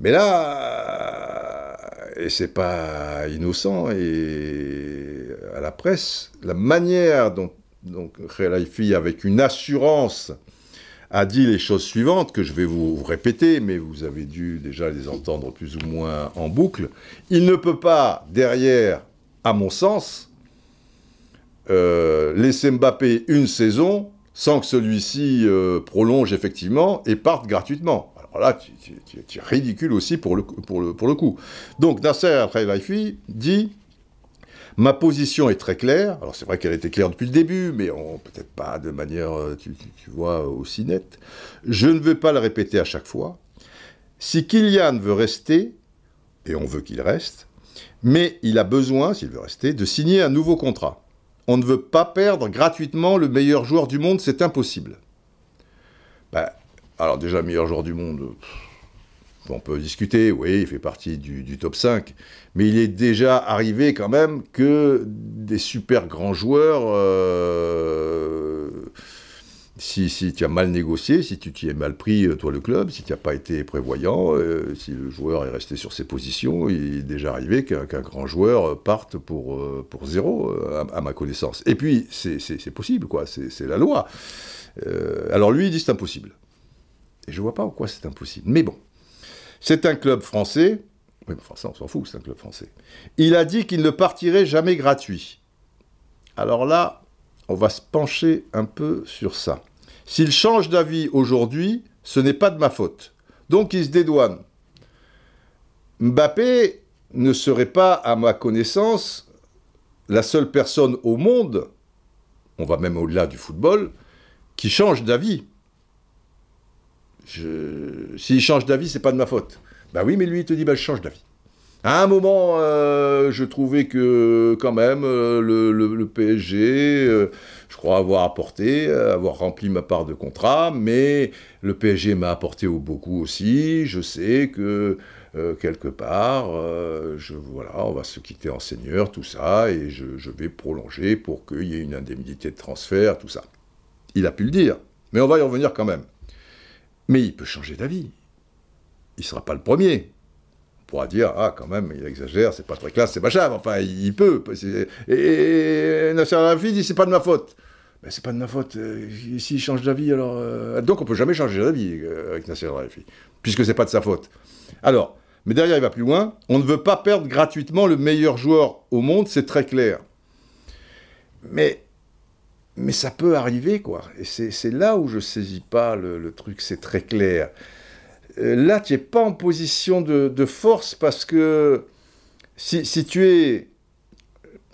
Mais là, et c'est pas innocent, et à la presse, la manière dont, dont Khelaifi, avec une assurance, a dit les choses suivantes, que je vais vous répéter, mais vous avez dû déjà les entendre plus ou moins en boucle. Il ne peut pas, derrière, à mon sens, euh, laisser Mbappé une saison sans que celui-ci euh, prolonge effectivement et parte gratuitement. Alors là, tu, es ridicule aussi pour le, coup- pour le, pour le coup. Donc Nasser Al-Khelaifi dit Ma position est très claire. Alors c'est vrai qu'elle était claire depuis le début, mais peut-être pas de manière, euh, tu, vois, aussi nette. Je ne veux pas le répéter à chaque fois. Si Kylian veut rester, et on veut qu'il reste, mais il a besoin, s'il veut rester, de signer un nouveau contrat. On ne veut pas perdre gratuitement le meilleur joueur du monde, c'est impossible. Ben, alors déjà, meilleur joueur du monde, on peut discuter, oui, il fait partie du, du top 5, mais il est déjà arrivé quand même que des super grands joueurs, euh, si, tu as mal négocié, si tu t'y es mal pris, euh, toi le club, si tu n'as pas été prévoyant, euh, si le joueur est resté sur ses positions, il est déjà arrivé qu'un grand joueur euh, parte pour, zéro, à, ma connaissance. Et puis, c'est possible, quoi, c'est la loi. Alors lui, il dit c'est impossible. Et je vois pas en quoi c'est impossible. Mais bon, c'est un club français. Oui, mais on s'en fout, c'est un club français. Il a dit qu'il ne partirait jamais gratuit. Alors là, on va se pencher un peu sur ça. S'il change d'avis aujourd'hui, ce n'est pas de ma faute. Donc il se dédouane. Mbappé ne serait pas, à ma connaissance, la seule personne au monde, on va même au-delà du football, qui change d'avis. S'il change d'avis, c'est pas de ma faute. Bah oui, mais lui, il te dit, bah, je change d'avis. À un moment, euh, je trouvais que quand même euh, le, PSG, euh, je crois avoir apporté, avoir rempli ma part de contrat, mais le PSG m'a apporté au- beaucoup aussi. Je sais que quelque part, voilà, on va se quitter en seigneur, tout ça, et je, je vais prolonger pour qu'il y ait une indemnité de transfert, tout ça. Il a pu le dire, mais on va y revenir quand même. Mais il peut changer d'avis. Il ne sera pas le premier. Pourra dire, ah, quand même, il exagère, c'est pas très classe, c'est machin, enfin, il, peut. Et, et Nasser Al-Khelaifi dit, c'est pas de ma faute. Mais c'est pas de ma faute. euh, S'il change d'avis, alors. euh, Donc on peut jamais changer d'avis euh, avec Nasser Al-Khelaifi, puisque c'est pas de sa faute. Alors, mais derrière, il va plus loin. On ne veut pas perdre gratuitement le meilleur joueur au monde, c'est très clair. Mais mais ça peut arriver, quoi. Et c'est là où je saisis pas le truc, c'est très clair. Euh, là, tu n'es pas en position de, force parce que si, tu es.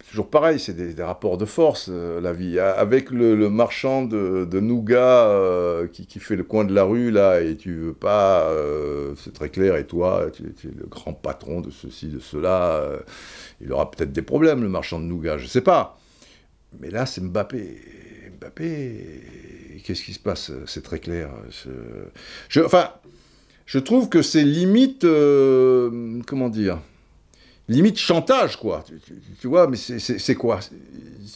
Toujours pareil, c'est des, rapports de force, euh, la vie. Avec le, marchand de, nougat euh, qui, fait le coin de la rue, là, et tu veux pas. c'est très clair, et toi, tu, es le grand patron de ceci, de cela. il aura peut-être des problèmes, le marchand de nougat, je sais pas. Mais là, c'est Mbappé. Mbappé, qu'est-ce qui se passe? C'est très clair. Enfin, je trouve que c'est limite, euh, comment dire, limite chantage, quoi. Tu, vois, mais c'est- quoi?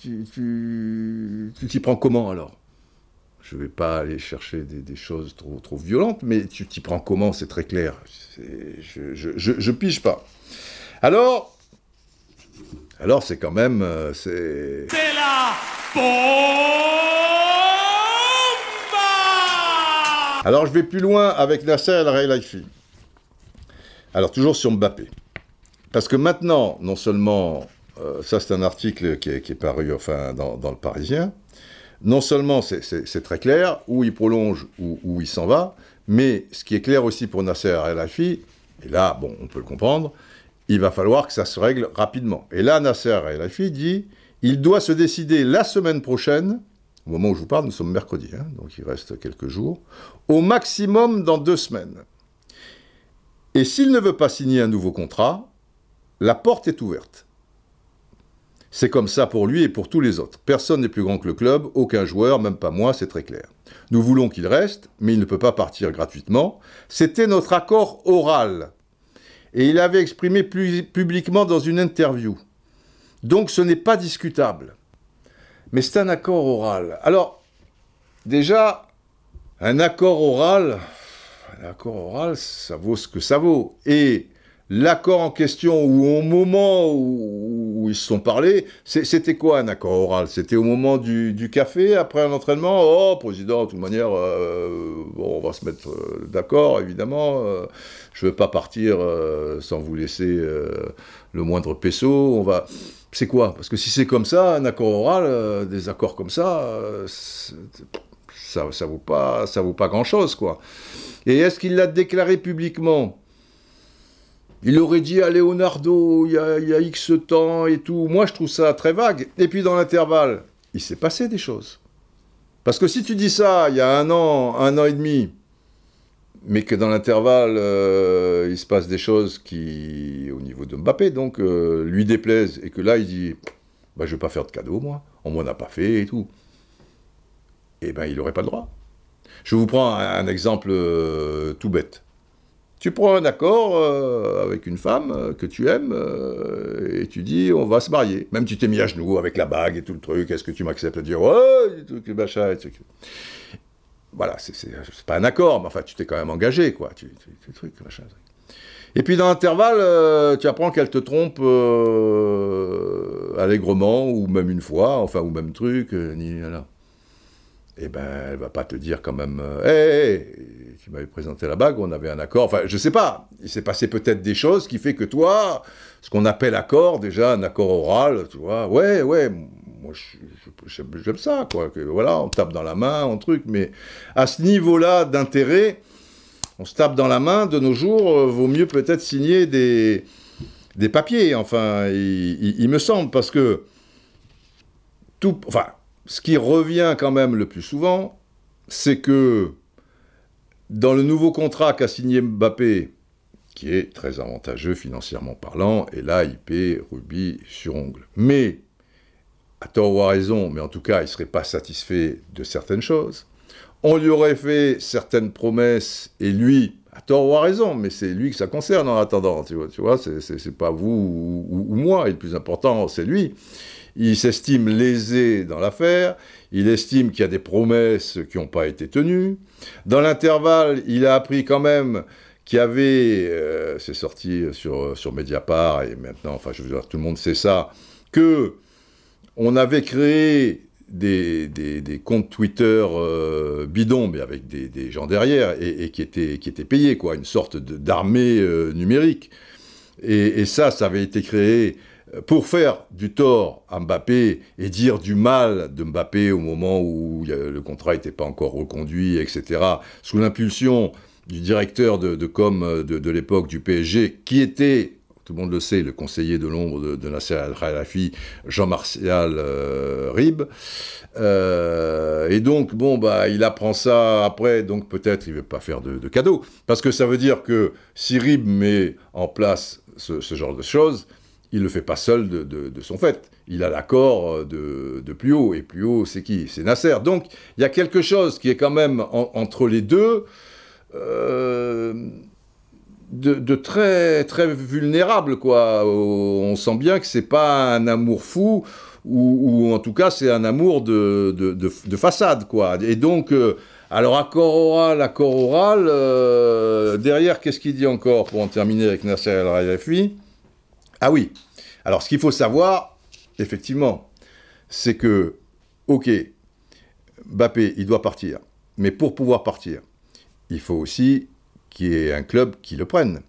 Tu t'y prends comment alors? Je vais pas aller chercher des, choses trop, trop violentes, mais tu t'y prends comment? C'est très clair. Je, pige pas. Alors, alors c'est quand même, euh. C'est la Alors je vais plus loin avec Nasser El Khelaifi. Alors toujours sur Mbappé. Parce que maintenant, non seulement, euh, ça c'est un article qui est, paru enfin, dans, le Parisien, non seulement c'est- très clair, où il prolonge ou où, il s'en va, mais ce qui est clair aussi pour Nasser El Khelaifi, et là, bon, on peut le comprendre, il va falloir que ça se règle rapidement. Et là, Nasser El Khelaifi dit, il doit se décider la semaine prochaine, au moment où je vous parle, nous sommes mercredi, hein, donc il reste quelques jours, au maximum dans deux semaines. Et s'il ne veut pas signer un nouveau contrat, la porte est ouverte. C'est comme ça pour lui et pour tous les autres. Personne n'est plus grand que le club, aucun joueur, même pas moi, c'est très clair. Nous voulons qu'il reste, mais il ne peut pas partir gratuitement. C'était notre accord oral. Et il avait exprimé publiquement dans une interview. Donc ce n'est pas discutable. Mais c'est un accord oral. Alors, déjà, un accord oral, un accord oral, ça vaut ce que ça vaut. Et l'accord en question, ou au moment où, ils se sont parlé, c'est- c'était quoi un accord oral? C'était au moment du, café, après un entraînement? Oh, président, de toute manière, euh, bon, on va se mettre euh, d'accord, évidemment. euh, je ne veux pas partir sans vous laisser le moindre peso. On va... C'est quoi? Parce que si c'est comme ça, un accord oral, euh, des accords comme ça, euh, ça, ça vaut pas, pas grand chose, quoi. Et est-ce qu'il l'a déclaré publiquement? Il aurait dit à Leonardo, il y a X temps et tout. Moi, je trouve ça très vague. Et puis, dans l'intervalle, il s'est passé des choses. Parce que si tu dis ça il y a un an, un an et demi, mais que dans l'intervalle, euh, il se passe des choses qui, au niveau de Mbappé, donc, euh, lui déplaisent, et que là, il dit, bah, je vais pas faire de cadeau, moi. On m'en a pas fait et tout eh ben, il n'aurait pas le droit. Je vous prends un, exemple euh, tout bête. Tu prends un accord avec une femme que tu aimes et tu dis on va se marier. Même tu t'es mis à genoux avec la bague et tout le truc. Est-ce que tu m'acceptes de dire ouais, et tout, machin, et tout. Voilà, c'est pas un accord, mais enfin tu t'es quand même engagé quoi. Tu, tu, truc, machin. Et puis dans l'intervalle, euh, tu apprends qu'elle te trompe euh, allègrement ou même une fois, enfin ou même truc, euh, ni là eh ben, elle va pas te dire quand même, hé, hé, tu m'avais présenté la bague, on avait un accord. Enfin, je sais pas. Il s'est passé peut-être des choses qui fait que toi, ce qu'on appelle accord, déjà un accord oral, tu vois, ouais, ouais, moi j'aime ça, quoi. Voilà, on tape dans la main, on truc. Mais à ce niveau-là d'intérêt, on se tape dans la main. De nos jours, euh, vaut mieux peut-être signer des des papiers. Enfin, il me semble parce que tout, enfin ce qui revient quand même le plus souvent, c'est que dans le nouveau contrat qu'a signé Mbappé, qui est très avantageux financièrement parlant, et là il paie rubis sur ongle. Mais, à tort ou à raison, mais en tout cas il ne serait pas satisfait de certaines choses. On lui aurait fait certaines promesses, et lui, à tort ou à raison, mais c'est lui que ça concerne en attendant, tu vois, tu vois c'est- pas vous ou, ou- ou moi, et le plus important, c'est lui. Il s'estime lésé dans l'affaire, il estime qu'il y a des promesses qui n'ont pas été tenues. Dans l'intervalle, il a appris quand même qu'il y avait, euh, c'est sorti sur, sur Mediapart, et maintenant, enfin je veux dire, tout le monde sait ça, que on avait créé des, comptes Twitter euh, bidons, mais avec des, gens derrière, et, qui, étaient, payés, quoi, une sorte d'armée euh, numérique. Et, ça, ça avait été créé euh, pour faire du tort à Mbappé et dire du mal de Mbappé au moment où le contrat n'était pas encore reconduit, etc., sous l'impulsion du directeur de, com de, de l'époque du PSG, qui était, tout le monde le sait, le conseiller de l'ombre de, Nasser Al-Khelaifi, Jean-Martial euh, Rib. Euh, et donc, bon, bah, il apprend ça après, donc peut-être il ne veut pas faire de, de cadeau. Parce que ça veut dire que si Rib met en place ce, genre de choses, il ne le fait pas seul de, son fait. Il a l'accord de, de plus haut. Et plus haut, c'est qui? C'est Nasser. Donc, il y a quelque chose qui est quand même en- entre les deux euh, de, très, très vulnérable, quoi. On sent bien que c'est pas un amour fou, ou, en tout cas, c'est un amour de, de, de- de façade, quoi. Et donc, euh, alors, accord oral, accord oral, euh, derrière, qu'est-ce qu'il dit encore pour en terminer avec Nasser El Raifi? Ah oui. Alors, ce qu'il faut savoir, effectivement, c'est que, ok, Mbappé, il doit partir. Mais pour pouvoir partir, il faut aussi qu'il y ait un club qui le prenne.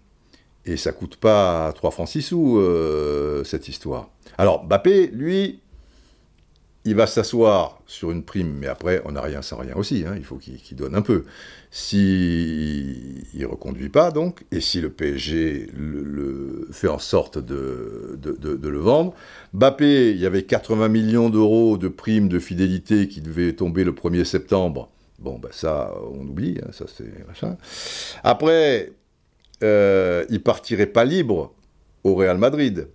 Et ça coûte pas 3 francs 6 sous, euh, cette histoire. Alors, Mbappé, lui, il va s'asseoir sur une prime, mais après, on n'a rien sans rien aussi. hein, il faut qu'il donne un peu. Si il reconduit pas, donc, et si le PSG le, fait en sorte de, de- de- le vendre, Mbappé, il y avait 80 millions d'euros de primes de fidélité qui devaient tomber le 1er septembre. Bon, ben ça, on oublie, hein, ça c'est machin. Après, euh, il partirait pas libre au Real Madrid.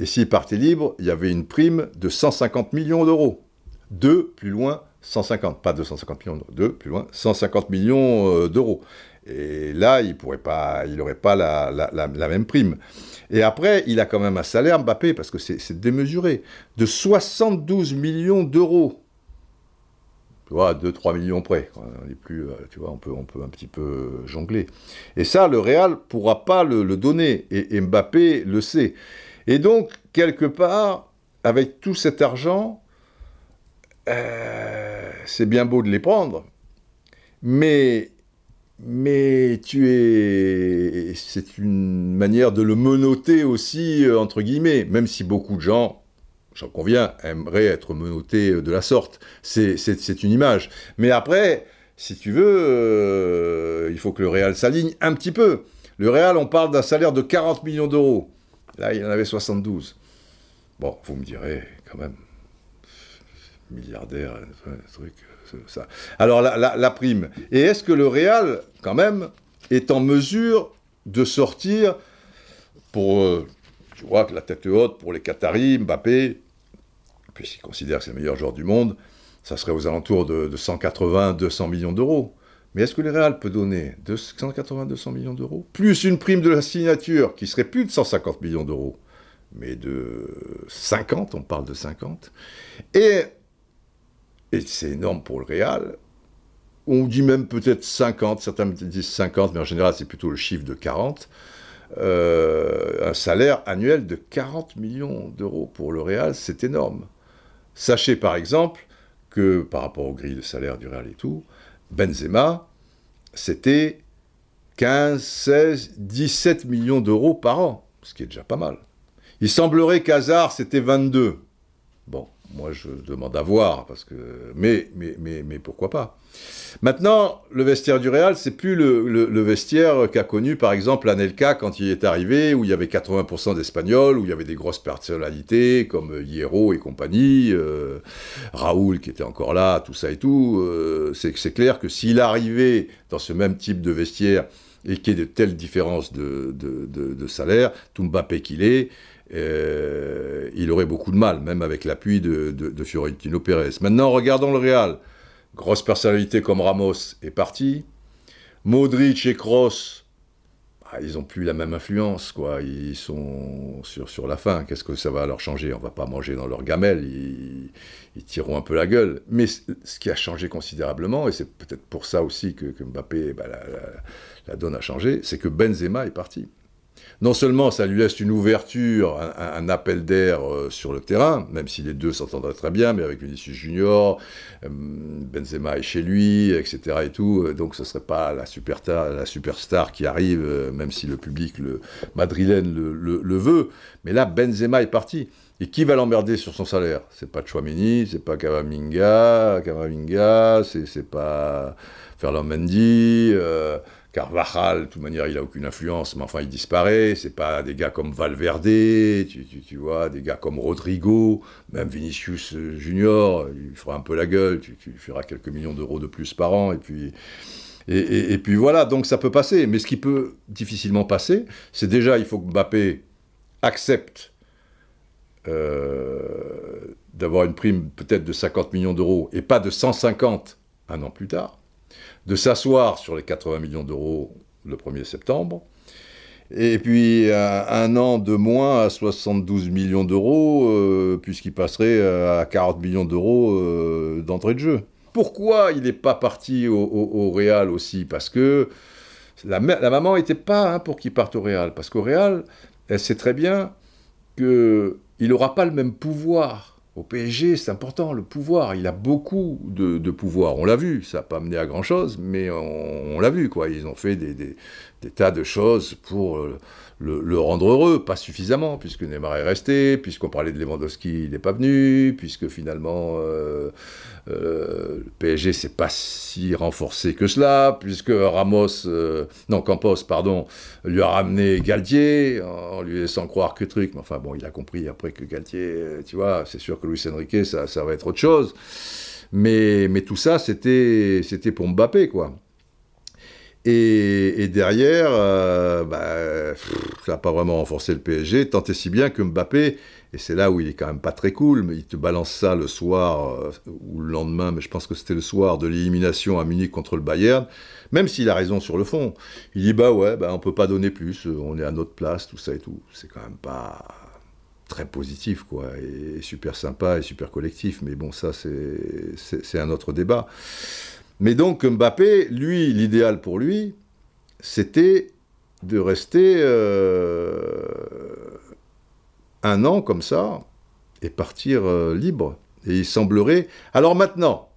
Et s'il partait libre, il y avait une prime de 150 millions d'euros. Deux, plus loin, 150. Pas 250 millions. Deux, plus loin, 150 millions euh, d'euros. Et là, il pourrait pas, il n'aurait pas la, même prime. Et après, il a quand même un salaire, Mbappé, parce que c'est démesuré, de 72 millions d'euros. Tu vois, 2-3 millions près. On est plus, euh, tu vois, on peut, on peut un petit peu jongler. Et ça, le Real pourra pas le, le donner. Et, Mbappé le sait. Et donc, quelque part, avec tout cet argent, euh, c'est bien beau de les prendre, mais, mais tu es, c'est une manière de le menoter aussi, euh, entre guillemets, même si beaucoup de gens, j'en conviens, aimeraient être menottés euh, de la sorte. C'est, une image. Mais après, si tu veux, euh, il faut que le Real s'aligne un petit peu. Le Real, on parle d'un salaire de 40 millions d'euros. Là, il en avait 72. Bon, vous me direz, quand même, milliardaire, truc, euh, ça. Alors, la prime. Et est-ce que le Real, quand même, est en mesure de sortir pour, euh, tu vois, que la tête haute pour les Qataris, Mbappé, puisqu'il considère que c'est le meilleur joueur du monde, ça serait aux alentours de, de 180-200 millions d'euros. Mais est-ce que le Real peut donner 180-200 millions d'euros Plus une prime de la signature qui serait plus de 150 millions d'euros, mais de 50, on parle de 50. Et, c'est énorme pour le Real. On dit même peut-être 50, certains disent 50, mais en général c'est plutôt le chiffre de 40. Euh, un salaire annuel de 40 millions d'euros pour le Real, c'est énorme. Sachez par exemple que par rapport aux grilles de salaire du Real et tout, Benzema, c'était 15, 16, 17 millions d'euros par an, ce qui est déjà pas mal. Il semblerait qu'Hazard, c'était 22. Bon, moi je demande à voir, parce que... mais, mais, mais, mais pourquoi pas? Maintenant, le vestiaire du Real, c'est plus le, le- vestiaire qu'a connu par exemple Anelka quand il est arrivé, où il y avait 80% d'Espagnols, où il y avait des grosses personnalités comme Hierro et compagnie, euh, Raoul qui était encore là, tout ça et tout. euh, c'est c'est clair que s'il arrivait dans ce même type de vestiaire et qu'il y ait de telles différences de, de, de- de salaire, tout Mbappé qu'il est, euh, il aurait beaucoup de mal, même avec l'appui de, Fiorentino Pérez. Maintenant, regardons le Real. Grosse personnalité comme Ramos est parti. Modric et Kroos, ah, ils n'ont plus la même influence, quoi. Ils sont sur, sur la fin. Qu'est-ce que ça va leur changer? On va pas manger dans leur gamelle. Ils, ils tireront un peu la gueule. Mais ce qui a changé considérablement, et c'est peut-être pour ça aussi que, Mbappé, bah, la- la donne a changé, c'est que Benzema est parti. Non seulement ça lui laisse une ouverture, un, appel d'air euh, sur le terrain, même si les deux s'entendraient très bien, mais avec Vinicius Junior, euh, Benzema est chez lui, etc. et tout, euh, donc ce serait pas la superstar, qui arrive, même si le public le madrilène le, veut. Mais là, Benzema est parti. Et qui va l'emmerder sur son salaire? C'est pas Chouameni, c'est pas Kamavinga, Kamavinga, c'est pas Ferland Mendy, Carvajal, de toute manière, il a aucune influence, mais enfin, il disparaît. C'est pas des gars comme Valverde, tu, des gars comme Rodrigo, même Vinicius euh, Junior, il fera un peu la gueule, tu, tu feras quelques millions d'euros de plus par an, et puis voilà, donc ça peut passer. Mais ce qui peut difficilement passer, c'est déjà, il faut que Mbappé accepte euh, d'avoir une prime peut-être de 50 millions d'euros et pas de 150 un an plus tard. De s'asseoir sur les 80 millions d'euros le 1er septembre, et puis un, un an de moins à 72 millions d'euros, euh, puisqu'il passerait euh, à 40 millions d'euros euh, d'entrée de jeu. Pourquoi il n'est pas parti au, Real aussi? Parce que la maman n'était pas hein, pour qu'il parte au Real. Parce qu'au Real, elle sait très bien qu'il n'aura pas le même pouvoir. Au PSG, c'est important, le pouvoir. Il a beaucoup de, pouvoir. On l'a vu, ça n'a pas mené à grand-chose, mais on, l'a vu, quoi. Ils ont fait des- des tas de choses pour euh, le, le rendre heureux, pas suffisamment, puisque Neymar est resté, puisqu'on parlait de Lewandowski, il n'est pas venu, puisque finalement euh, euh, le PSG s'est pas si renforcé que cela, puisque Ramos, euh, non Campos, pardon, lui a ramené Galtier en lui laissant croire que truc. Mais enfin bon, il a compris après que Galtier, euh, tu vois, c'est sûr que Luis Enrique, ça, ça va être autre chose. Mais, mais tout ça, c'était c'était pour Mbappé, quoi. Et, derrière, euh, bah, ça n'a pas vraiment renforcé le PSG, tant et si bien que Mbappé, et c'est là où il est quand même pas très cool, mais il te balance ça le soir euh, ou le lendemain, mais je pense que c'était le soir de l'élimination à Munich contre le Bayern, même s'il a raison sur le fond. Il dit bah ouais, bah, on peut pas donner plus, on est à notre place, tout ça et tout. C'est quand même pas très positif, quoi, et super sympa et super collectif, mais bon, ça c'est un autre débat. Mais donc Mbappé, lui, l'idéal pour lui, c'était de rester euh, un an comme ça et partir euh, libre. Et il semblerait. Alors maintenant,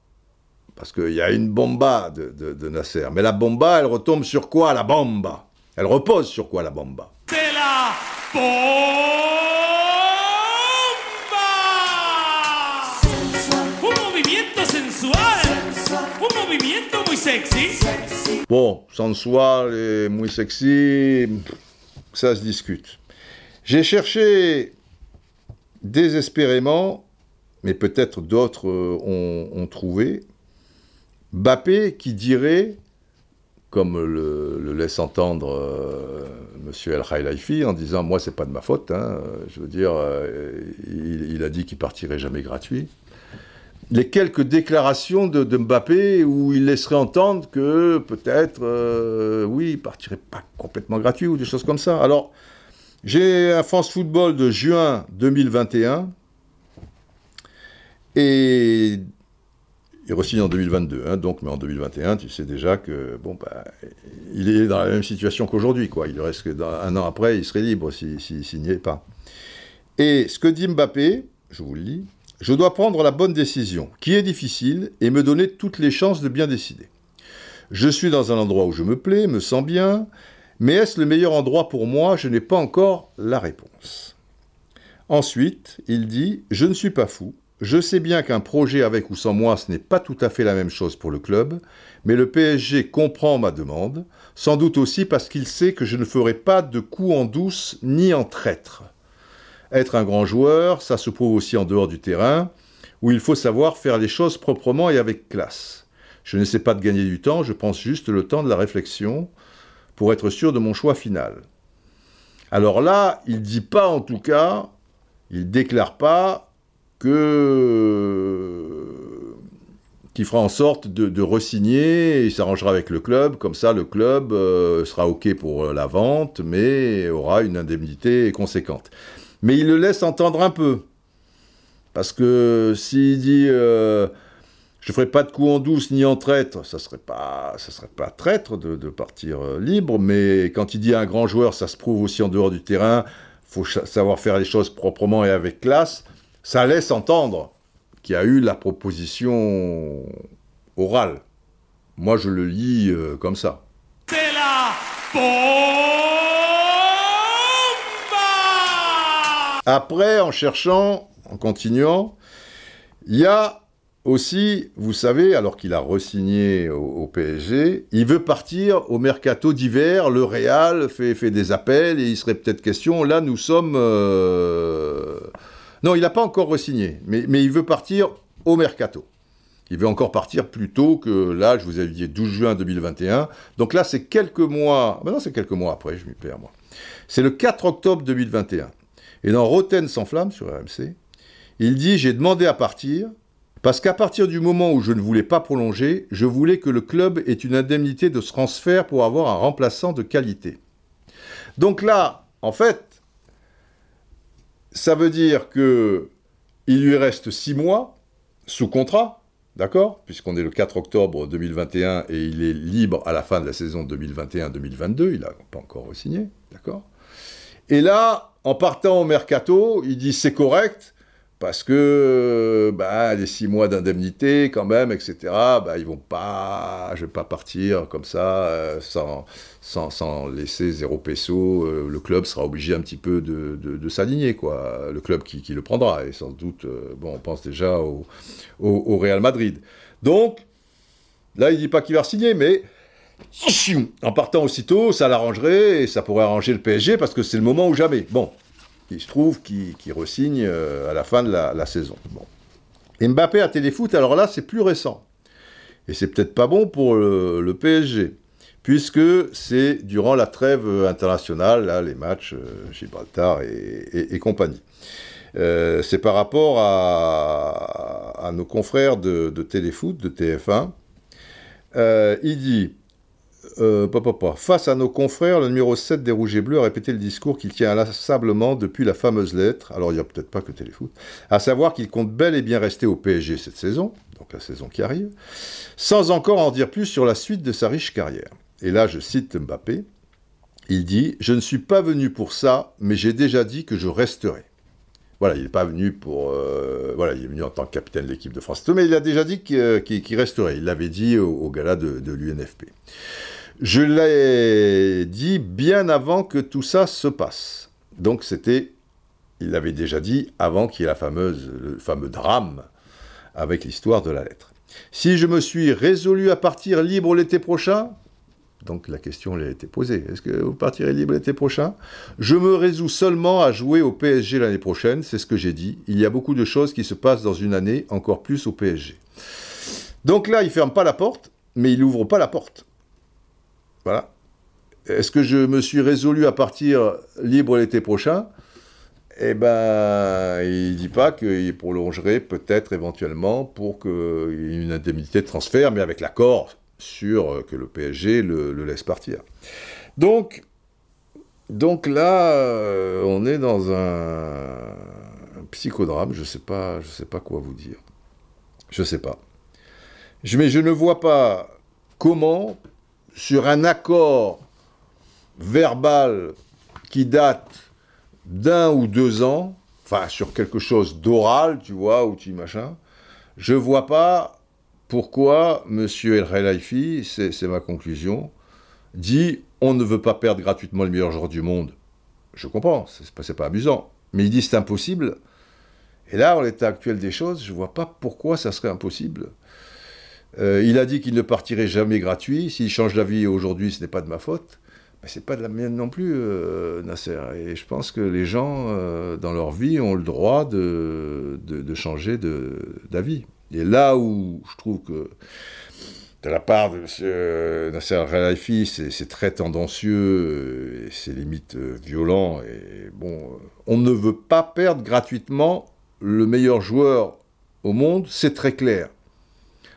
parce qu'il y a une bomba de, de- de Nasser, mais la bomba, elle retombe sur quoi la bomba? Elle repose sur quoi la bomba? De la bomba. Bon, sensual et muy sexy, ça se discute. J'ai cherché désespérément, mais peut-être d'autres euh, ont, trouvé, Bappé qui dirait, comme le, laisse entendre euh, Monsieur El Khailaifi, en disant Moi, c'est pas de ma faute, hein, je veux dire, euh, il a dit qu'il partirait jamais gratuit les quelques déclarations de, Mbappé où il laisserait entendre que peut-être, euh, oui, il partirait pas complètement gratuit ou des choses comme ça. Alors, j'ai un France Football de juin 2021 et il re-signe en 2022, hein, donc, mais en 2021, tu sais déjà que, bon, bah, il est dans la même situation qu'aujourd'hui, quoi. Il reste que un an après, il serait libre s'il si, n'y est pas. Et ce que dit Mbappé, je vous le lis, je dois prendre la bonne décision, qui est difficile, et me donner toutes les chances de bien décider. Je suis dans un endroit où je me plais, me sens bien, mais est-ce le meilleur endroit pour moi? Je n'ai pas encore la réponse. Ensuite, il dit Je ne suis pas fou. Je sais bien qu'un projet avec ou sans moi, ce n'est pas tout à fait la même chose pour le club, mais le PSG comprend ma demande, sans doute aussi parce qu'il sait que je ne ferai pas de coup en douce ni en traître. Être un grand joueur, ça se prouve aussi en dehors du terrain, où il faut savoir faire les choses proprement et avec classe. Je n'essaie pas de gagner du temps, je pense juste le temps de la réflexion pour être sûr de mon choix final. Alors là, il dit pas en tout cas, il déclare pas que qu'il fera en sorte de, de re-signer, il s'arrangera avec le club, comme ça le club euh, sera OK pour euh, la vente, mais aura une indemnité conséquente. Mais il le laisse entendre un peu. Parce que s'il dit euh, je ferai pas de coup en douce ni en traître, ça serait serait pas traître de, partir euh, libre. Mais quand il dit un grand joueur, ça se prouve aussi en dehors du terrain. Faut cha- savoir faire les choses proprement et avec classe. Ça laisse entendre qu'il y a eu la proposition orale. Moi, je le lis euh, comme ça. De la bomba. Après, en cherchant, en continuant, il y a aussi, vous savez, alors qu'il a re-signé au, au PSG, il veut partir au mercato d'hiver. Le Real fait, des appels et il serait peut-être question. Là, nous sommes. euh, Non, il n'a pas encore re-signé, mais, il veut partir au mercato. Il veut encore partir plus tôt que là, je vous avais dit 12 juin 2021. Donc là, c'est quelques mois. Non, c'est quelques mois après, je m'y perds, moi. C'est le 4 octobre 2021. Et dans Roten sans flamme sur RMC, il dit J'ai demandé à partir, Parce qu'à partir du moment où je ne voulais pas prolonger, je voulais que le club ait une indemnité de transfert pour avoir un remplaçant de qualité. Donc là, en fait, ça veut dire que il lui reste six mois sous contrat, d'accord Puisqu'on est le 4 octobre 2021 et il est libre à la fin de la saison 2021-2022, il n'a pas encore signé, d'accord Et là, en partant au mercato, il dit c'est correct, parce que bah, les six mois d'indemnité quand même, etc. Bah, ils vont pas, je vais pas partir comme ça euh, sans, sans, sans laisser zéro peso. Euh, le club sera obligé un petit peu de, de, s'aligner, quoi. Le club qui, qui, le prendra et sans doute, euh, bon, on pense déjà au, au, au, Real Madrid. Donc là, il dit pas qu'il va signer, mais en partant aussitôt, ça l'arrangerait et ça pourrait arranger le PSG parce que c'est le moment ou jamais. Bon, il se trouve qu'il qu resigne euh, à la fin de la, saison. Bon. Mbappé à Téléfoot, alors là, c'est plus récent. Et c'est peut-être pas bon pour le, PSG, puisque c'est durant la trêve internationale, là, les matchs euh, Gibraltar et, compagnie. Euh, c'est par rapport à, nos confrères de, Téléfoot, de TF1. Euh, il dit euh. Face à nos confrères, le numéro 7 des Rouges et Bleus a répété le discours qu'il tient inlassablement depuis la fameuse lettre, alors il n'y a peut-être pas que Téléfoot, à savoir qu'il compte bel et bien rester au PSG cette saison, donc la saison qui arrive, sans encore en dire plus sur la suite de sa riche carrière. Et là, je cite Mbappé, il dit « Je ne suis pas venu pour ça, mais j'ai déjà dit que je resterai ». Voilà, il n'est pas venu pour... Euh, voilà, il est venu en tant que capitaine de l'équipe de France, mais il a déjà dit qu'il qu qu resterait. Il l'avait dit au, gala de l'UNFP. Je l'ai dit bien avant que tout ça se passe. Donc c'était, il l'avait déjà dit avant qu'il y ait la fameuse, le fameux drame avec l'histoire de la lettre. Si je me suis résolu à partir libre l'été prochain, donc la question lui a été posée, est-ce que vous partirez libre l'été prochain? Je me résous seulement à jouer au PSG l'année prochaine, c'est ce que j'ai dit. Il y a beaucoup de choses qui se passent dans une année, encore plus au PSG. Donc là, il ferme pas la porte, mais il ouvre pas la porte. Voilà. Est-ce que je me suis résolu à partir libre l'été prochain? Eh ben, il dit pas qu'il prolongerait peut-être éventuellement pour qu'il y ait une indemnité de transfert, mais avec l'accord sur que le PSG le, laisse partir. Donc, là, euh, on est dans un, psychodrame. Je sais sais pas quoi vous dire. Je sais pas. Mais je ne vois pas comment sur un accord verbal qui date d'un ou deux ans, enfin sur quelque chose d'oral, tu vois, ou tu machin, je vois pas pourquoi M. El Khelaifi, c'est ma conclusion, dit on ne veut pas perdre gratuitement le meilleur joueur du monde. Je comprends, c'est pas, pas amusant. Mais il dit c'est impossible. Et là, en l'état actuel des choses, je vois pas pourquoi ça serait impossible. Euh, il a dit qu'il ne partirait jamais gratuit. S'il change d'avis aujourd'hui, ce n'est pas de ma faute. Mais c'est pas de la mienne non plus, euh, Nasser. Et je pense que les gens, euh, dans leur vie, ont le droit de, changer d'avis. Et là où je trouve que, de la part de M. Nasser Al-Khelaifi, c'est très tendancieux, c'est limite violent. Et bon, on ne veut pas perdre gratuitement le meilleur joueur au monde, c'est très clair.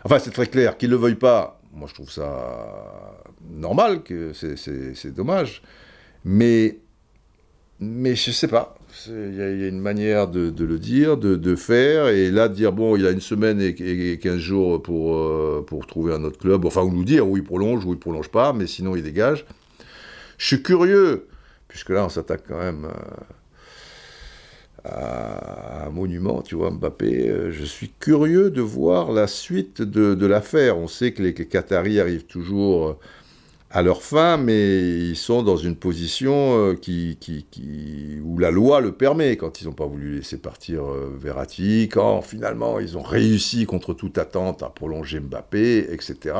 Enfin, c'est très clair, qu'il ne le veuille pas, moi je trouve ça normal, que c'est dommage. Mais, mais je sais pas. Il y, a une manière de, le dire, de, de, faire, et là, de dire, bon, il a une semaine et, et 15 jours pour, euh, pour trouver un autre club, enfin, ou nous dire, où il prolonge, ou il prolonge pas, mais sinon il dégage. Je suis curieux, puisque là, on s'attaque quand même. Euh, à un monument, tu vois, Mbappé. Euh, je suis curieux de voir la suite de, l'affaire. On sait que les, Qataris arrivent toujours à leur fin, mais ils sont dans une position euh, qui, qui, qui, où la loi le permet, quand ils n'ont pas voulu laisser partir euh, Verratti, quand finalement ils ont réussi contre toute attente à prolonger Mbappé, etc.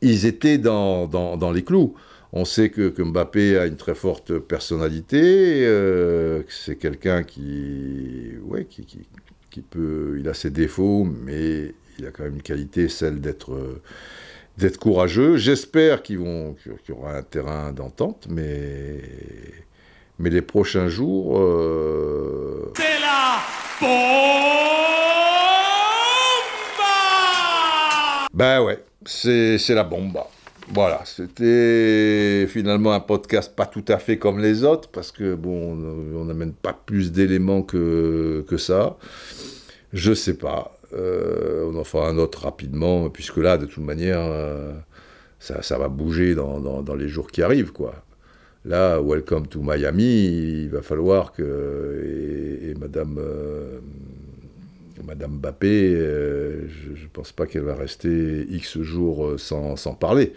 Ils étaient dans les clous. On sait que, que, Mbappé a une très forte personnalité, euh, c'est quelqu'un qui, ouais, qui, qui, qui, peut, il a ses défauts, mais il a quand même une qualité, celle d'être d'être courageux. J'espère qu'ils vont, qu'il y aura un terrain d'entente, mais mais les prochains jours. Euh... C'est la bombe Ben ouais, c'est la bomba. Voilà, c'était finalement un podcast pas tout à fait comme les autres, parce que bon, on n'amène pas plus d'éléments que, que ça. Je sais pas. Euh, on en fera un autre rapidement, puisque là, de toute manière, euh, ça, ça va bouger dans, dans, les jours qui arrivent, quoi. Là, Welcome to Miami, il va falloir que. Et, et Madame. euh, Madame Bappé, euh, je ne pense pas qu'elle va rester X jours euh, sans, sans parler.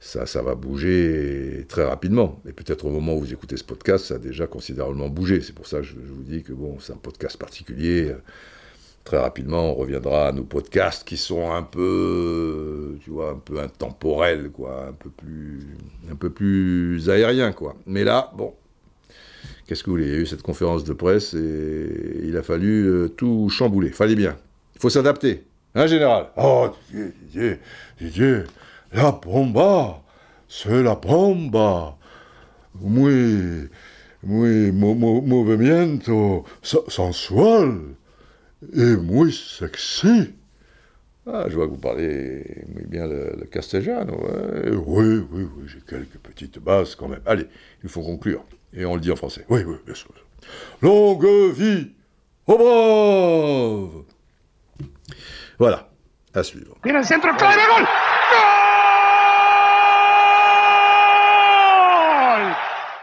Ça, ça va bouger très rapidement. Et peut-être au moment où vous écoutez ce podcast, ça a déjà considérablement bougé. C'est pour ça que je, vous dis que bon, c'est un podcast particulier. Très rapidement, on reviendra à nos podcasts qui sont un peu, tu vois, un peu intemporels, quoi, un peu plus, un peu plus aériens, quoi. Mais là, bon, qu'est-ce que vous voulez? Il y a eu cette conférence de presse et il a fallu euh, tout chambouler. Fallait bien. Il faut s'adapter, hein, général? Oh, Didier, Didier, Didier, la bomba, c'est la bomba. Mo- mo- movimiento se- sensual et muy sexy. Ah, je vois que vous parlez bien le, le castellano. ouais. Eh oui, oui, oui, j'ai quelques petites bases quand même. Allez, il faut conclure. Et on le dit en français. Oui, oui, bien sûr. Longue vie aux braves Voilà, à suivre.